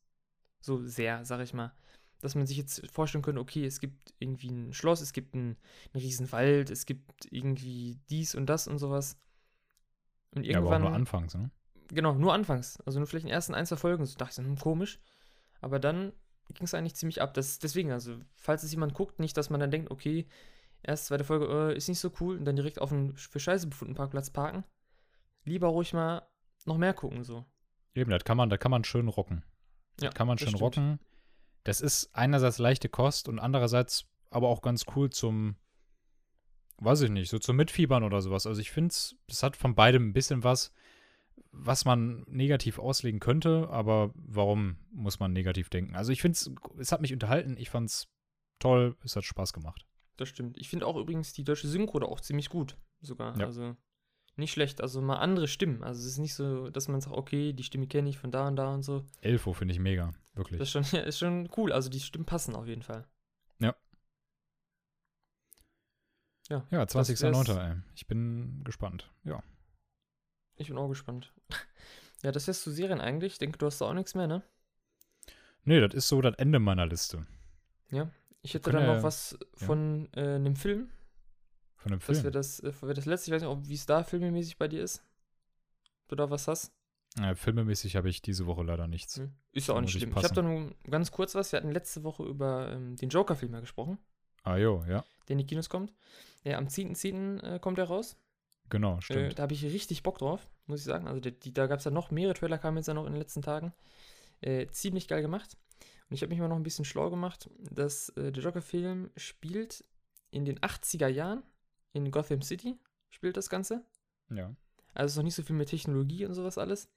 So sehr, sag ich mal. Dass man sich jetzt vorstellen könnte, okay, es gibt irgendwie ein Schloss, es gibt einen, einen riesen Wald, es gibt irgendwie dies und das und sowas. Und Ja, aber auch irgendwann. nur anfangs, ne? Genau, nur anfangs. Also nur vielleicht in den ersten ein, zwei Folgen. So dachte ich, hm, komisch. Aber dann ging es eigentlich ziemlich ab. Das, deswegen, also, falls es jemand guckt, nicht, dass man dann denkt, okay, erst zweite Folge äh, ist nicht so cool und dann direkt auf einen für Scheiße befundenen Parkplatz parken. Lieber ruhig mal noch mehr gucken, so. Eben, das kann man, das kann man schön rocken. Ja, kann man das schön stimmt. rocken. Das ist einerseits leichte Kost und andererseits aber auch ganz cool zum, weiß ich nicht, so zum Mitfiebern oder sowas. Also ich finde es, es hat von beidem ein bisschen was, was man negativ auslegen könnte, aber warum muss man negativ denken? Also ich finde es, es hat mich unterhalten, ich fand es toll, es hat Spaß gemacht. Das stimmt. Ich finde auch übrigens die deutsche Synchro da auch ziemlich gut, sogar. Ja. Also nicht schlecht. Also mal andere Stimmen. Also es ist nicht so, dass man sagt, okay, die Stimme kenne ich von da und da und so. Elfo finde ich mega, wirklich. Das ist schon, ja, ist schon cool. Also die Stimmen passen auf jeden Fall. Ja. Ja, ja, das 20.09. ey. Ich bin gespannt. Ja. ich bin auch gespannt. Ja, das wär's zu Serien eigentlich. Ich denke, du hast da auch nichts mehr, ne? Nee, das ist so das Ende meiner Liste. Ich hätte dann ja- noch was ja. von äh, einem Film. Von Das Film. wäre das, äh, das letzte. Ich weiß nicht, ob- wie es da filmemäßig bei dir ist. Du da was hast? Äh, filmemäßig habe ich diese Woche leider nichts. Hm? Ist ja auch nicht muss ich schlimm. Ich habe da nur ganz kurz was. Wir hatten letzte Woche über ähm, den Joker-Film ja gesprochen, Ah, jo, ja. der in die Kinos kommt. Ja, am 10.10. Äh, kommt er raus. Genau, Äh, stimmt. da habe ich richtig Bock drauf, muss ich sagen. Also die, die, da gab es ja noch mehrere Trailer, kamen jetzt ja noch in den letzten Tagen. Äh, ziemlich geil gemacht. Und ich habe mich mal noch ein bisschen schlau gemacht, dass äh, der Joker-Film spielt in den 80er Jahren in Gotham City, spielt das Ganze. ja. Also es ist noch nicht so viel mit Technologie und sowas alles.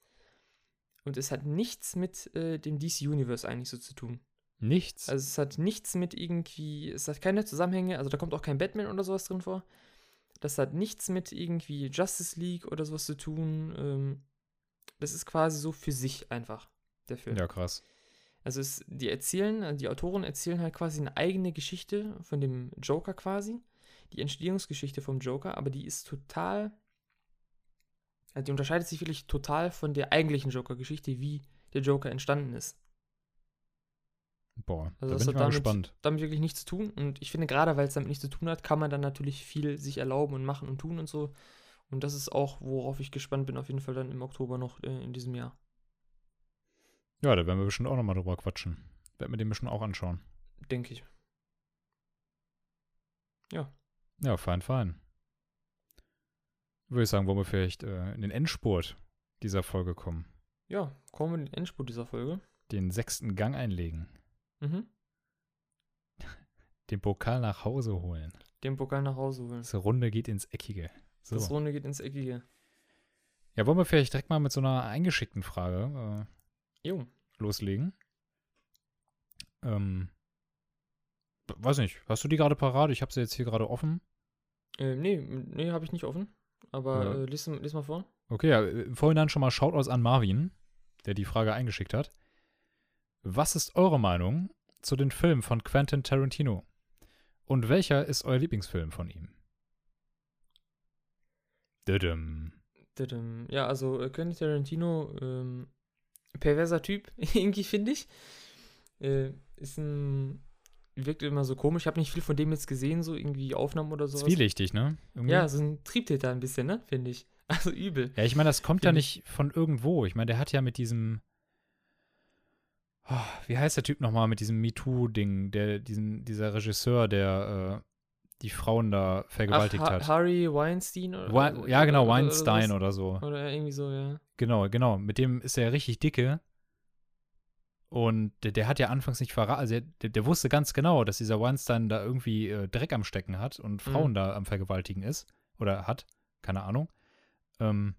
Und es hat nichts mit äh, dem DC-Universe eigentlich so zu tun. Nichts. Also es hat nichts mit irgendwie, es hat keine Zusammenhänge, also da kommt auch kein Batman oder sowas drin vor. Das hat nichts mit irgendwie Justice League oder sowas zu tun. Ähm, das ist quasi so für sich einfach, der Film. ja, krass. Also es, die erzählen, also die Autoren erzählen halt quasi eine eigene Geschichte von dem Joker quasi. Die Entstehungsgeschichte vom Joker, aber die ist total, also die unterscheidet sich wirklich total von der eigentlichen Joker-Geschichte, wie der Joker entstanden ist. Boah, Also da das bin ich hat mal damit- gespannt. damit wirklich nichts zu tun. Und ich finde, gerade weil es damit nichts zu tun hat, kann man dann natürlich viel sich erlauben und machen und tun und so. Und das ist auch, worauf ich gespannt bin, auf jeden Fall dann im Oktober noch äh, in diesem Jahr. Ja, da werden wir bestimmt auch nochmal drüber quatschen. Werden wir den bestimmt auch anschauen. Denke ich. Ja, fein, fein. Würde ich sagen, wollen wir vielleicht äh, in den Endspurt dieser Folge kommen. Ja, kommen wir in den Endspurt dieser Folge. Den sechsten Gang einlegen. Mhm. Den Pokal nach Hause holen. Den Pokal nach Hause holen. Das Runde geht ins Eckige. So. Das Runde geht ins Eckige. Ja, wollen wir vielleicht direkt mal mit so einer eingeschickten Frage Jo. äh, loslegen? Ähm, weiß nicht, hast du die gerade parat? Ich habe sie jetzt hier gerade offen. Äh, nee, nee, habe ich nicht offen. Aber Ja. äh, lies, lies mal vor. Okay, ja, im Vorhinein schon mal Shoutouts an Marvin, der die Frage eingeschickt hat. Was ist eure Meinung zu den Filmen von Quentin Tarantino? Und welcher ist euer Lieblingsfilm von ihm? Düdüm. Tadam. Ja, also äh, Quentin Tarantino, ähm, perverser Typ, irgendwie finde ich. Äh, ist ein. Wirkt immer so komisch. Ich habe nicht viel von dem jetzt gesehen, so irgendwie Aufnahmen oder sowas. Zwielichtig, ne? Irgendwie. Ja, so ein Triebtäter ein bisschen, ne? Finde ich. Also übel. Ja, ich meine, das kommt ja nicht von irgendwo. Ich meine, der hat ja mit diesem. Oh, wie heißt der Typ nochmal mit diesem MeToo-Ding, der, diesen, dieser Regisseur, der äh, die Frauen da vergewaltigt ha hat. Harry Weinstein oder Wei- ja, genau, Weinstein oder so. Oder irgendwie so, ja. Genau, genau. Mit dem ist er richtig dicke. Und der, der hat ja anfangs nicht verraten, also der, der wusste ganz genau, dass dieser Weinstein da irgendwie äh, Dreck am Stecken hat und Frauen Mhm. da am Vergewaltigen ist. Oder hat, keine Ahnung. Ähm,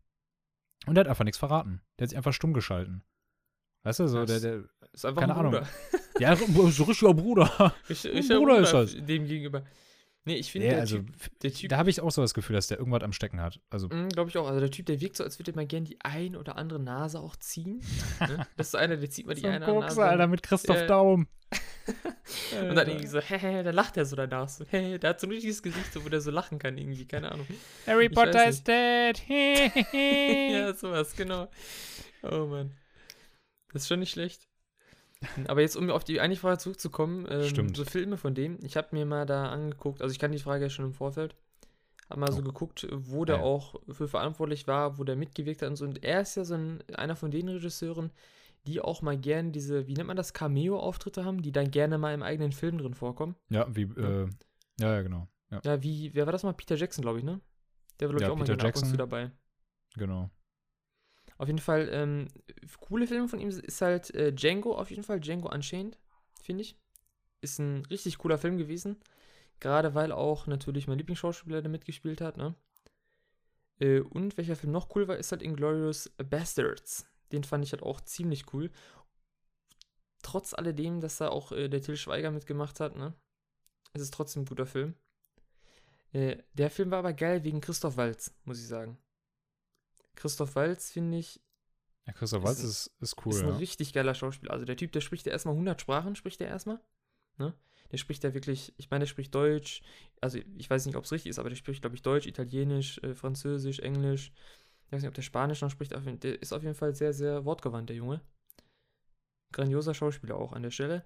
und der hat einfach nichts verraten. Der hat sich einfach stumm geschalten. Weißt du, so Das- der, der Ist einfach Keine ein Ahnung. Bruder. ja, so richtiger Bruder. Richtiger Bruder ist das. Dem gegenüber. Nee, ich finde, Nee, der, also, typ, der Typ, da habe ich auch so das Gefühl, dass der irgendwas am Stecken hat. Also, glaube ich auch, also der Typ, der wirkt so, als würde er mal gern die ein oder andere Nase auch ziehen. ne? Das ist einer, der zieht mal die so ein eine Nase. Kokser, Alter, mit Christoph Ja. Daum. Und dann irgendwie so, hehe, da lacht er so danach. So, hehe, der hat so ein richtiges Gesicht, so, wo der so lachen kann, irgendwie, keine Ahnung. Harry Ich Potter is dead. ja, sowas, genau. Oh Mann. Das ist schon nicht schlecht. Aber jetzt, um auf die eigentliche Frage zurückzukommen, ähm, so Filme von dem, ich habe mir mal da angeguckt, also ich kann die Frage ja schon im Vorfeld, habe mal so Oh. geguckt, wo der Ja. auch für verantwortlich war, wo der mitgewirkt hat und so. Und er ist ja so ein, einer von den Regisseuren, die auch mal gern diese, wie nennt man das, Cameo-Auftritte haben, die dann gerne mal im eigenen Film drin vorkommen. Ja, wie, äh, ja, ja, genau. Ja, Ja, wie, wer war das mal? Peter Jackson, glaube ich, ne? Der war, glaube ich, Ja, auch mal Peter gerne ab und zu Jackson. dabei. genau. Auf jeden Fall, ähm, coole Filme von ihm ist halt äh, Django, auf jeden Fall. Django Unchained, finde ich. Ist ein richtig cooler Film gewesen. Gerade weil auch natürlich mein Lieblingsschauspieler da mitgespielt hat, ne? Äh, und welcher Film noch cool war, ist halt Inglourious Bastards. Den fand ich halt auch ziemlich cool. Trotz alledem, dass da auch äh, der Till Schweiger mitgemacht hat, ne? Es ist trotzdem ein guter Film. Äh, der Film war aber geil wegen Christoph Waltz, muss ich sagen. Christoph Waltz, finde ich, Ja, Christoph Ist Waltz ein- ist, ist cool, ist ein ja. richtig geiler Schauspieler. Also der Typ, der spricht ja erstmal 100 Sprachen, spricht er erstmal. Ne? Der spricht ja wirklich, ich meine, der spricht Deutsch. Also ich weiß nicht, ob es richtig ist, aber der spricht, glaube ich, Deutsch, Italienisch, äh, Französisch, Englisch. Ich weiß nicht, ob der Spanisch noch spricht. Der ist auf jeden Fall sehr, sehr wortgewandt, der Junge. Grandioser Schauspieler auch an der Stelle.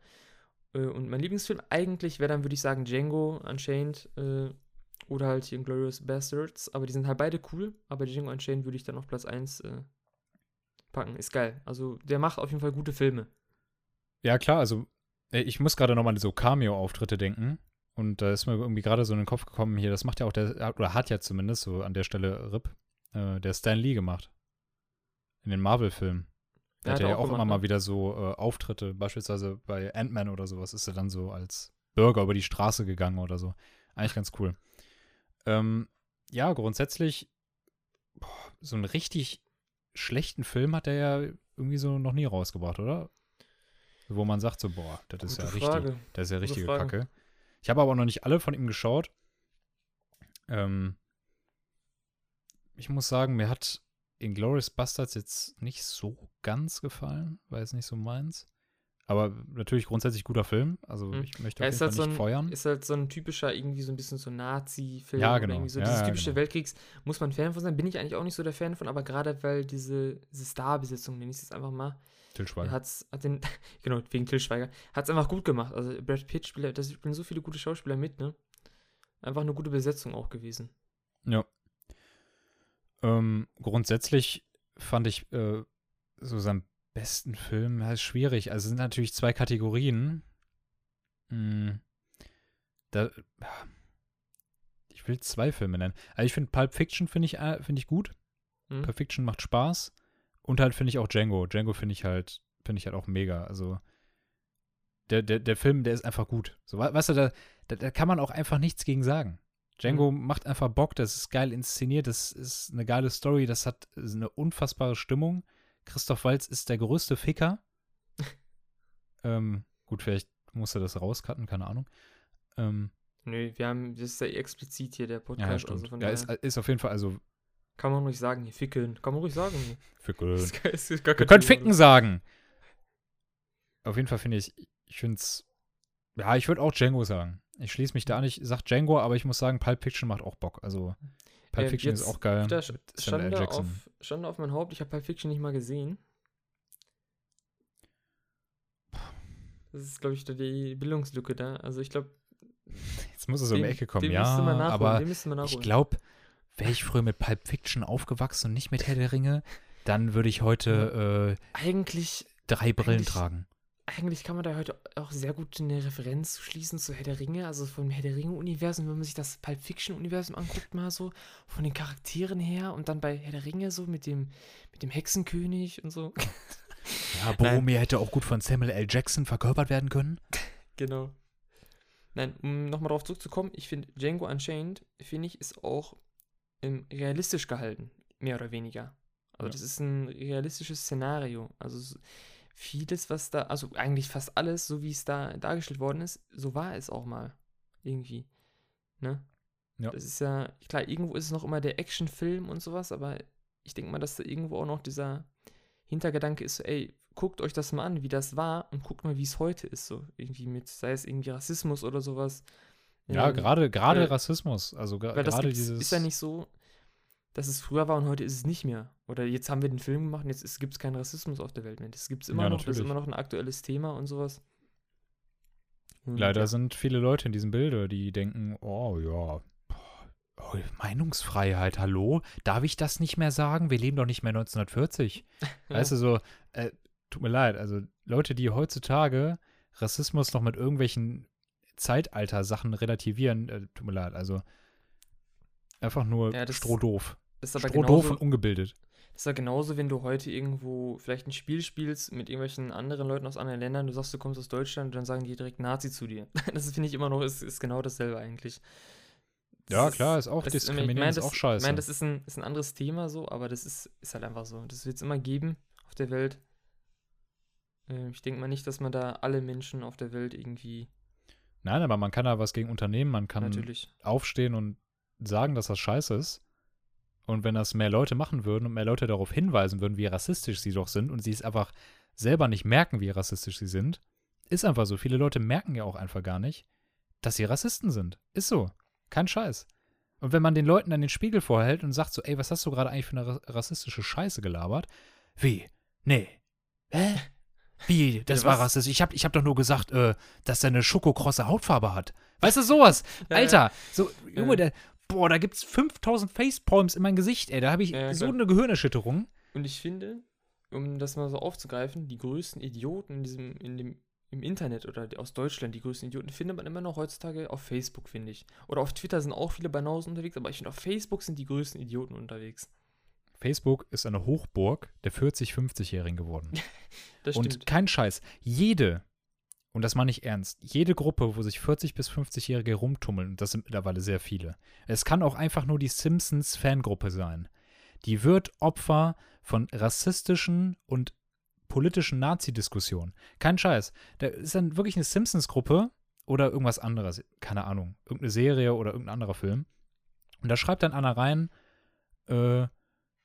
Äh, und mein Lieblingsfilm eigentlich wäre dann, würde ich sagen, Django Unchained äh, oder halt hier Glorious Bastards. Aber die sind halt beide cool. Aber Django Unchained würde ich dann auf Platz 1 äh, packen. Ist geil. Also der macht auf jeden Fall gute Filme. Ja, klar, also ich muss gerade nochmal an so Cameo-Auftritte denken. Und da ist mir irgendwie gerade so in den Kopf gekommen, hier, das macht ja auch der, oder hat ja zumindest so an der Stelle RIP, äh, der Stan Lee gemacht. In den Marvel-Filmen. Der hat hat er ja auch auch gemacht, immer mal ne? wieder so äh, Auftritte, beispielsweise bei Ant-Man oder sowas, ist er dann so als Bürger über die Straße gegangen oder so. Eigentlich ganz cool. Ähm, ja, grundsätzlich, boah, so einen richtig schlechten Film hat er ja irgendwie so noch nie rausgebracht, oder? Wo man sagt so, boah, das ist ja Gute richtig, Frage. das ist ja richtige Frage. Kacke. Ich habe aber noch nicht alle von ihm geschaut. Ähm, ich muss sagen, mir hat Inglourious Bastards jetzt nicht so ganz gefallen, war jetzt nicht so meins. Aber natürlich grundsätzlich guter Film. Also Hm. ich möchte Ja, auf ist jeden halt Fall so nicht ein, feuern. ist halt so ein typischer, irgendwie so ein bisschen so Nazi-Film. Ja, genau. Irgendwie so Ja, dieses ja, typische genau. Weltkriegs. Muss man Fan von sein? Bin ich eigentlich auch nicht so der Fan von, aber gerade weil diese, diese Star-Besetzung, nenne ich es jetzt einfach mal, Til Schweiger. hat's, hat den, genau, wegen Till Schweiger, hat es einfach gut gemacht. Also Brad Pitt spielt, da spielen so viele gute Schauspieler mit, ne? Einfach eine gute Besetzung auch gewesen. Ja. Ähm, grundsätzlich fand ich äh, so seinen besten Film ja, ist schwierig. Also es sind natürlich zwei Kategorien. Hm, da, ich will zwei Filme nennen. Also ich finde Pulp Fiction finde ich, äh, finde ich gut. Hm? Pulp Fiction macht Spaß. Und halt finde ich auch Django. Django finde ich halt, finde ich halt auch mega. Also der, der, der Film, der ist einfach gut. So, we- weißt du, da, da, da kann man auch einfach nichts gegen sagen. Django macht einfach Bock, das ist geil inszeniert, das ist eine geile Story, das hat eine unfassbare Stimmung. Christoph Waltz ist der größte Ficker. ähm, gut, vielleicht muss er das rauscutten, keine Ahnung. Ähm, Nö, wir haben, das ist ja eh explizit hier der ja, ja, Podcast. stimmt. also ja, ist, ist auf jeden Fall, also, kann man ruhig sagen, hier fickeln. Kann man ruhig sagen. Ficken. Wir können Ficken sagen. Auf jeden Fall finde ich, ich finde es, ja, ich würde auch Django sagen. Ich schließe mich da an, ich sag Django, aber ich muss sagen, Pulp Fiction macht auch Bock. Also, Pulp Äh, Fiction ist jetzt auch geil. Schande auf, Schande auf mein Haupt, ich habe Pulp Fiction nicht mal gesehen. Das ist, glaube ich, die Bildungslücke da. Also ich glaube, Jetzt muss es um die Ecke kommen, ja. Aber ich glaube, wäre ich früher mit Pulp Fiction aufgewachsen und nicht mit Herr der Ringe, dann würde ich heute äh, eigentlich, drei Brillen Eigentlich- tragen. Eigentlich kann man da heute auch sehr gut eine Referenz schließen zu Herr der Ringe, also vom Herr der Ringe-Universum, wenn man sich das Pulp Fiction-Universum anguckt, mal so, von den Charakteren her und dann bei Herr der Ringe so mit dem, mit dem Hexenkönig und so. Ja, Boromir hätte auch gut von Samuel L. Jackson verkörpert werden können. Genau. Nein, um nochmal darauf zurückzukommen, ich finde Django Unchained, finde ich, ist auch ähm, realistisch gehalten, mehr oder weniger. Also Ja. das ist ein realistisches Szenario. Also vieles, was da, also eigentlich fast alles, so wie es da dargestellt worden ist, so war es auch mal. Irgendwie. Ne? Ja. Das ist ja, klar, irgendwo ist es noch immer der Actionfilm und sowas, aber ich denke mal, dass da irgendwo auch noch dieser Hintergedanke ist, so, ey, guckt euch das mal an, wie das war und guckt mal, wie es heute ist, so irgendwie mit, sei es irgendwie Rassismus oder sowas. Ja, Ähm, gerade gerade weil- Rassismus. Also gerade dieses. ist ja nicht so, dass es früher war und heute ist es nicht mehr. Oder jetzt haben wir den Film gemacht und jetzt gibt es keinen Rassismus auf der Welt mehr. Das gibt es immer Ja, noch, das ist natürlich. immer noch ein aktuelles Thema und sowas. Und Leider ja. sind viele Leute in diesem Bilde, die denken, oh ja, oh, Meinungsfreiheit, hallo? Darf ich das nicht mehr sagen? Wir leben doch nicht mehr 1940. Ja. Weißt du, so, äh, tut mir leid, also Leute, die heutzutage Rassismus noch mit irgendwelchen Zeitalter-Sachen relativieren, äh, tut mir leid, also einfach nur Ja, strohdoof. Das ist aber Strohdoof genauso, und ungebildet. das ist ja genauso, wenn du heute irgendwo vielleicht ein Spiel spielst mit irgendwelchen anderen Leuten aus anderen Ländern, du sagst, du kommst aus Deutschland und dann sagen die direkt Nazi zu dir. Das finde ich immer noch, ist, ist genau dasselbe eigentlich. Das Ja, klar, ist auch das- diskriminierend, ich mein, ist auch scheiße. Ich meine, das ist ein, ist ein anderes Thema so, aber das ist, ist halt einfach so. Das wird es immer geben auf der Welt. Ähm, ich denke mal nicht, dass man da alle Menschen auf der Welt irgendwie Nein, aber man kann da was gegen unternehmen, man kann natürlich. aufstehen und sagen, dass das scheiße ist. Und wenn das mehr Leute machen würden und mehr Leute darauf hinweisen würden, wie rassistisch sie doch sind und sie es einfach selber nicht merken, wie rassistisch sie sind, ist einfach so. Viele Leute merken ja auch einfach gar nicht, dass sie Rassisten sind. Ist so. Kein Scheiß. Und wenn man den Leuten dann den Spiegel vorhält und sagt so, ey, was hast du gerade eigentlich für eine ra- rassistische Scheiße gelabert? Wie? Nee. Hä? Wie? Das Ja, war rassistisch. Ich hab, ich hab doch nur gesagt, äh, dass er eine schokokrosse Hautfarbe hat. Weißt du, sowas. Alter, so, Junge, der, boah, da gibt's 5000 Facepalms in mein Gesicht, ey. Da habe ich Ja, so klar. eine Gehirnerschütterung. Und ich finde, um das mal so aufzugreifen, die größten Idioten in diesem, in dem, im Internet oder aus Deutschland, die größten Idioten, findet man immer noch heutzutage auf Facebook, finde ich. Oder auf Twitter sind auch viele Banausen unterwegs, aber ich finde, auf Facebook sind die größten Idioten unterwegs. Facebook ist eine Hochburg der 40-, 50-Jährigen geworden. Das und stimmt. kein Scheiß. Jede, und das meine ich ernst, jede Gruppe, wo sich 40- bis 50-Jährige rumtummeln, und das sind mittlerweile sehr viele, es kann auch einfach nur die Simpsons-Fangruppe sein. Die wird Opfer von rassistischen und politischen Nazi-Diskussionen. Kein Scheiß. Da ist dann wirklich eine Simpsons-Gruppe oder irgendwas anderes, keine Ahnung, irgendeine Serie oder irgendein anderer Film. Und da schreibt dann einer rein, äh,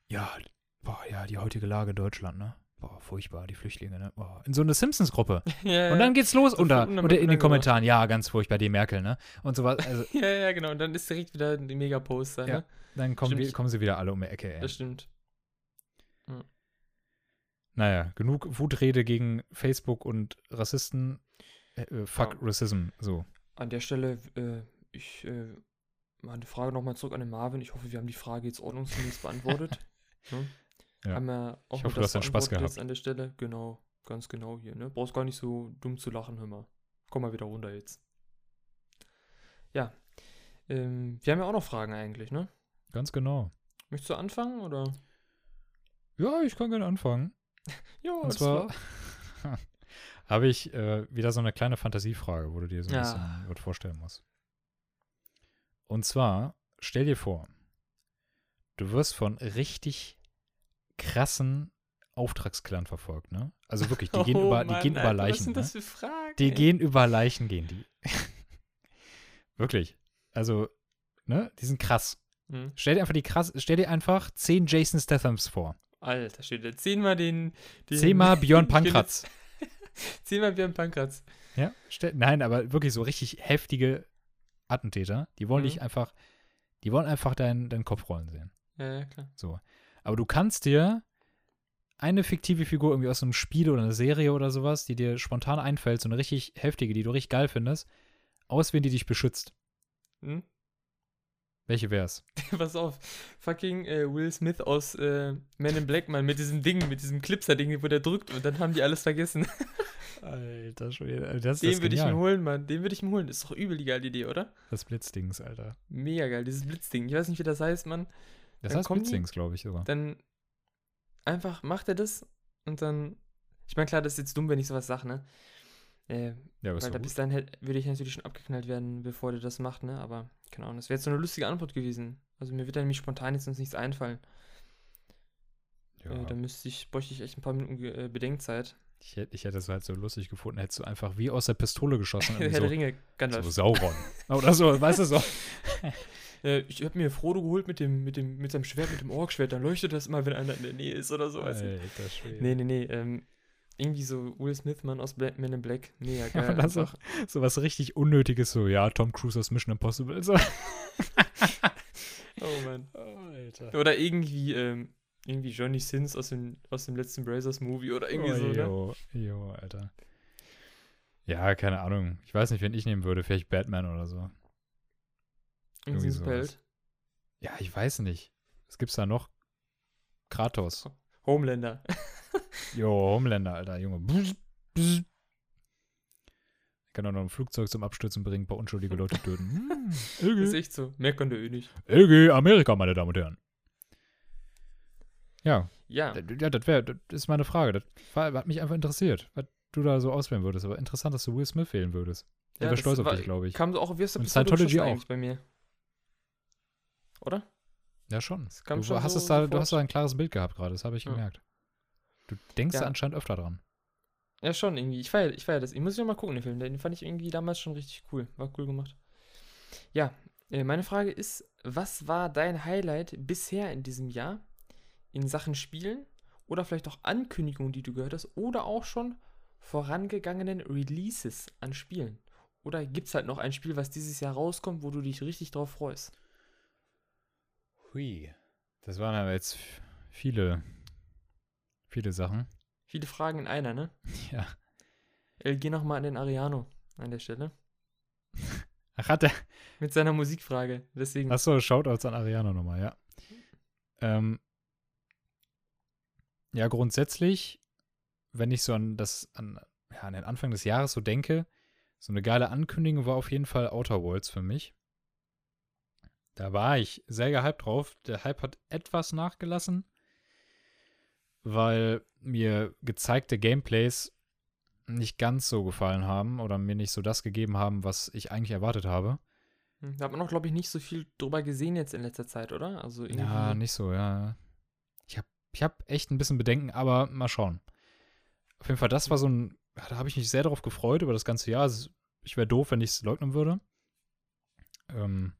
ja, boah, ja, die heutige Lage in Deutschland, ne? Boah, furchtbar, die Flüchtlinge, ne? Boah. In so eine Simpsons-Gruppe. ja, Und dann geht's los So unter, unter- in den. Kommentaren, ja, ganz furchtbar, die Merkel, ne? Und sowas. Also, ja, ja, genau. Und dann ist direkt wieder die Mega-Poster, Ja. ne? dann kommen, wir, kommen sie wieder alle um die Ecke, ey. Das stimmt. Naja, genug Wutrede gegen Facebook und Rassisten. Äh, äh, fuck Ja. Racism, so. An der Stelle, äh, ich, äh, mal eine Frage nochmal zurück an den Marvin. Ich hoffe, wir haben die Frage jetzt ordnungsgemäß beantwortet. ne? Ja. Haben wir auch Ich hoffe, du das hast dann Spaß gehabt. an der Stelle. Genau, ganz genau hier, ne? Brauchst gar nicht so dumm zu lachen, hör mal. Komm mal wieder runter jetzt. Ja. Ähm, wir haben ja auch noch Fragen eigentlich, ne? Ganz genau. Möchtest du anfangen oder? Ja, ich kann gerne anfangen. Ja, Und zwar habe ich äh, wieder so eine kleine Fantasiefrage, wo du dir so ein Ja. bisschen was vorstellen musst. Und zwar, stell dir vor, du wirst von richtig krassen Auftragskillern verfolgt, ne? Also wirklich, die gehen Oh über, die Mann, gehen über Alter, Leichen. Was sind ne? das für Fragen? Die ey? gehen über Leichen, gehen die. wirklich. Also, ne? Die sind krass. Hm. Stell dir einfach die krass, stell dir einfach zehn Jason Stathams vor. Alter, steht da. Zehnmal den. den Zehnmal Björn. Pankratz. Zehnmal Björn Pankratz. Ja, stell, nein, aber wirklich so richtig heftige Attentäter. Die wollen Mhm. dich einfach, die wollen einfach deinen deinen Kopf rollen sehen. Ja, ja, klar. So. Aber du kannst dir eine fiktive Figur irgendwie aus einem Spiel oder einer Serie oder sowas, die dir spontan einfällt, so eine richtig heftige, die du richtig geil findest, auswählen, die dich beschützt. Hm? Welche wär's? Pass auf, fucking äh, Will Smith aus äh, Man in Black, Mann, mit diesem Ding, mit diesem Clipser-Ding, wo der drückt und dann haben die alles vergessen. Alter Schwede, das Den würde ich mir holen, Mann. Den würde ich mir holen. Das ist doch übel die geile Idee, oder? Das Blitzdings, Alter. Mega geil, dieses Blitzding. Ich weiß nicht, wie das heißt, Mann. Das Dann heißt Blitzdings, glaube ich sogar. Dann einfach macht er das und dann. Ich meine, klar, das ist jetzt dumm, wenn ich sowas sage, ne? Äh, Ja, aber weil da bis dahin hätt- würde ich natürlich schon abgeknallt werden, bevor der das macht, ne? Aber, keine Ahnung, das wäre jetzt so eine lustige Antwort gewesen. Also mir wird da nämlich spontan jetzt uns nichts einfallen. Ja. Äh, da müsste ich, bräuchte ich echt ein paar Minuten äh, Bedenkzeit. Ich hätte, ich hätte es halt so lustig gefunden, hättest du einfach wie aus der Pistole geschossen. Herr so, der Ringe, Gandalf. so Sauron. Oder so, weißt du so. Äh, ich habe mir Frodo geholt mit dem, mit dem, mit seinem Schwert, mit dem Orkschwert. Dann leuchtet das immer, wenn einer in der Nähe ist oder so. Alter Schwede. Nee, nee, nee. Ähm, irgendwie so Will Smith, Mann aus Black, Man in Black. Mega Ja, geil. aber das einfach. So was richtig Unnötiges, so, ja, Tom Cruise aus Mission Impossible. So. Oh Mann. Alter. Oder irgendwie, ähm, irgendwie Johnny Sins aus dem, aus dem letzten Brazers Movie oder irgendwie so, ne? Oh, jo, jo, Alter. Ja, keine Ahnung. Ich weiß nicht, wen ich nehmen würde. Vielleicht Batman oder so. Irgendwie irgendwie so sowas. Ja, ich weiß nicht. Was gibt's da noch? Kratos. Homelander. Jo, Homelander, Alter, Junge. Bzz. Kann auch noch ein Flugzeug zum Abstürzen bringen, ein paar unschuldige Leute töten. Hm, ist echt so. Mehr konnte er eh nicht. LG, Amerika, meine Damen und Herren. Ja, Ja. ja, das wäre, das ist meine Frage. Das war, hat mich einfach interessiert, was du da so auswählen würdest. Aber interessant, dass du Will Smith wählen würdest. Der ja, wäre das stolz auf war- dich, glaube ich. Kam so auch Pistole Scientology auch. bei mir. Oder? Ja, schon. Du, schon hast so es da, du hast da ein klares Bild gehabt gerade, das habe ich Ja. gemerkt. Du denkst Ja. da anscheinend öfter dran. Ja, schon irgendwie. Ich feiere ich feier das. Ich muss ja mal gucken, den Film. Den fand ich irgendwie damals schon richtig cool. War cool gemacht. Ja, äh, meine Frage ist, was war dein Highlight bisher in diesem Jahr in Sachen Spielen oder vielleicht auch Ankündigungen, die du gehört hast oder auch schon vorangegangenen Releases an Spielen? Oder gibt es halt noch ein Spiel, was dieses Jahr rauskommt, wo du dich richtig drauf freust? Hui. Das waren aber jetzt viele, viele Sachen. Viele Fragen in einer, ne? Ja. Äh, geh nochmal an den Ariano an der Stelle. Ach, hat der. Mit seiner Musikfrage. Deswegen. Achso, Shoutouts an Ariano nochmal, ja. Ähm, ja, grundsätzlich, wenn ich so an das, an, ja, an den Anfang des Jahres so denke, so eine geile Ankündigung war auf jeden Fall Outer Worlds für mich. Da war ich sehr gehypt drauf. Der Hype hat etwas nachgelassen, weil mir gezeigte Gameplays nicht ganz so gefallen haben oder mir nicht so das gegeben haben, was ich eigentlich erwartet habe. Hm, Da hat man auch, glaube ich, nicht so viel drüber gesehen jetzt in letzter Zeit, oder? Also irgendwie. Ja, nicht so, ja. Ich habe ich hab echt ein bisschen Bedenken, aber mal schauen. Auf jeden Fall, das war so ein, da habe ich mich sehr darauf gefreut über das ganze Jahr. Also, Ich wäre doof, wenn ich es leugnen würde. Ähm,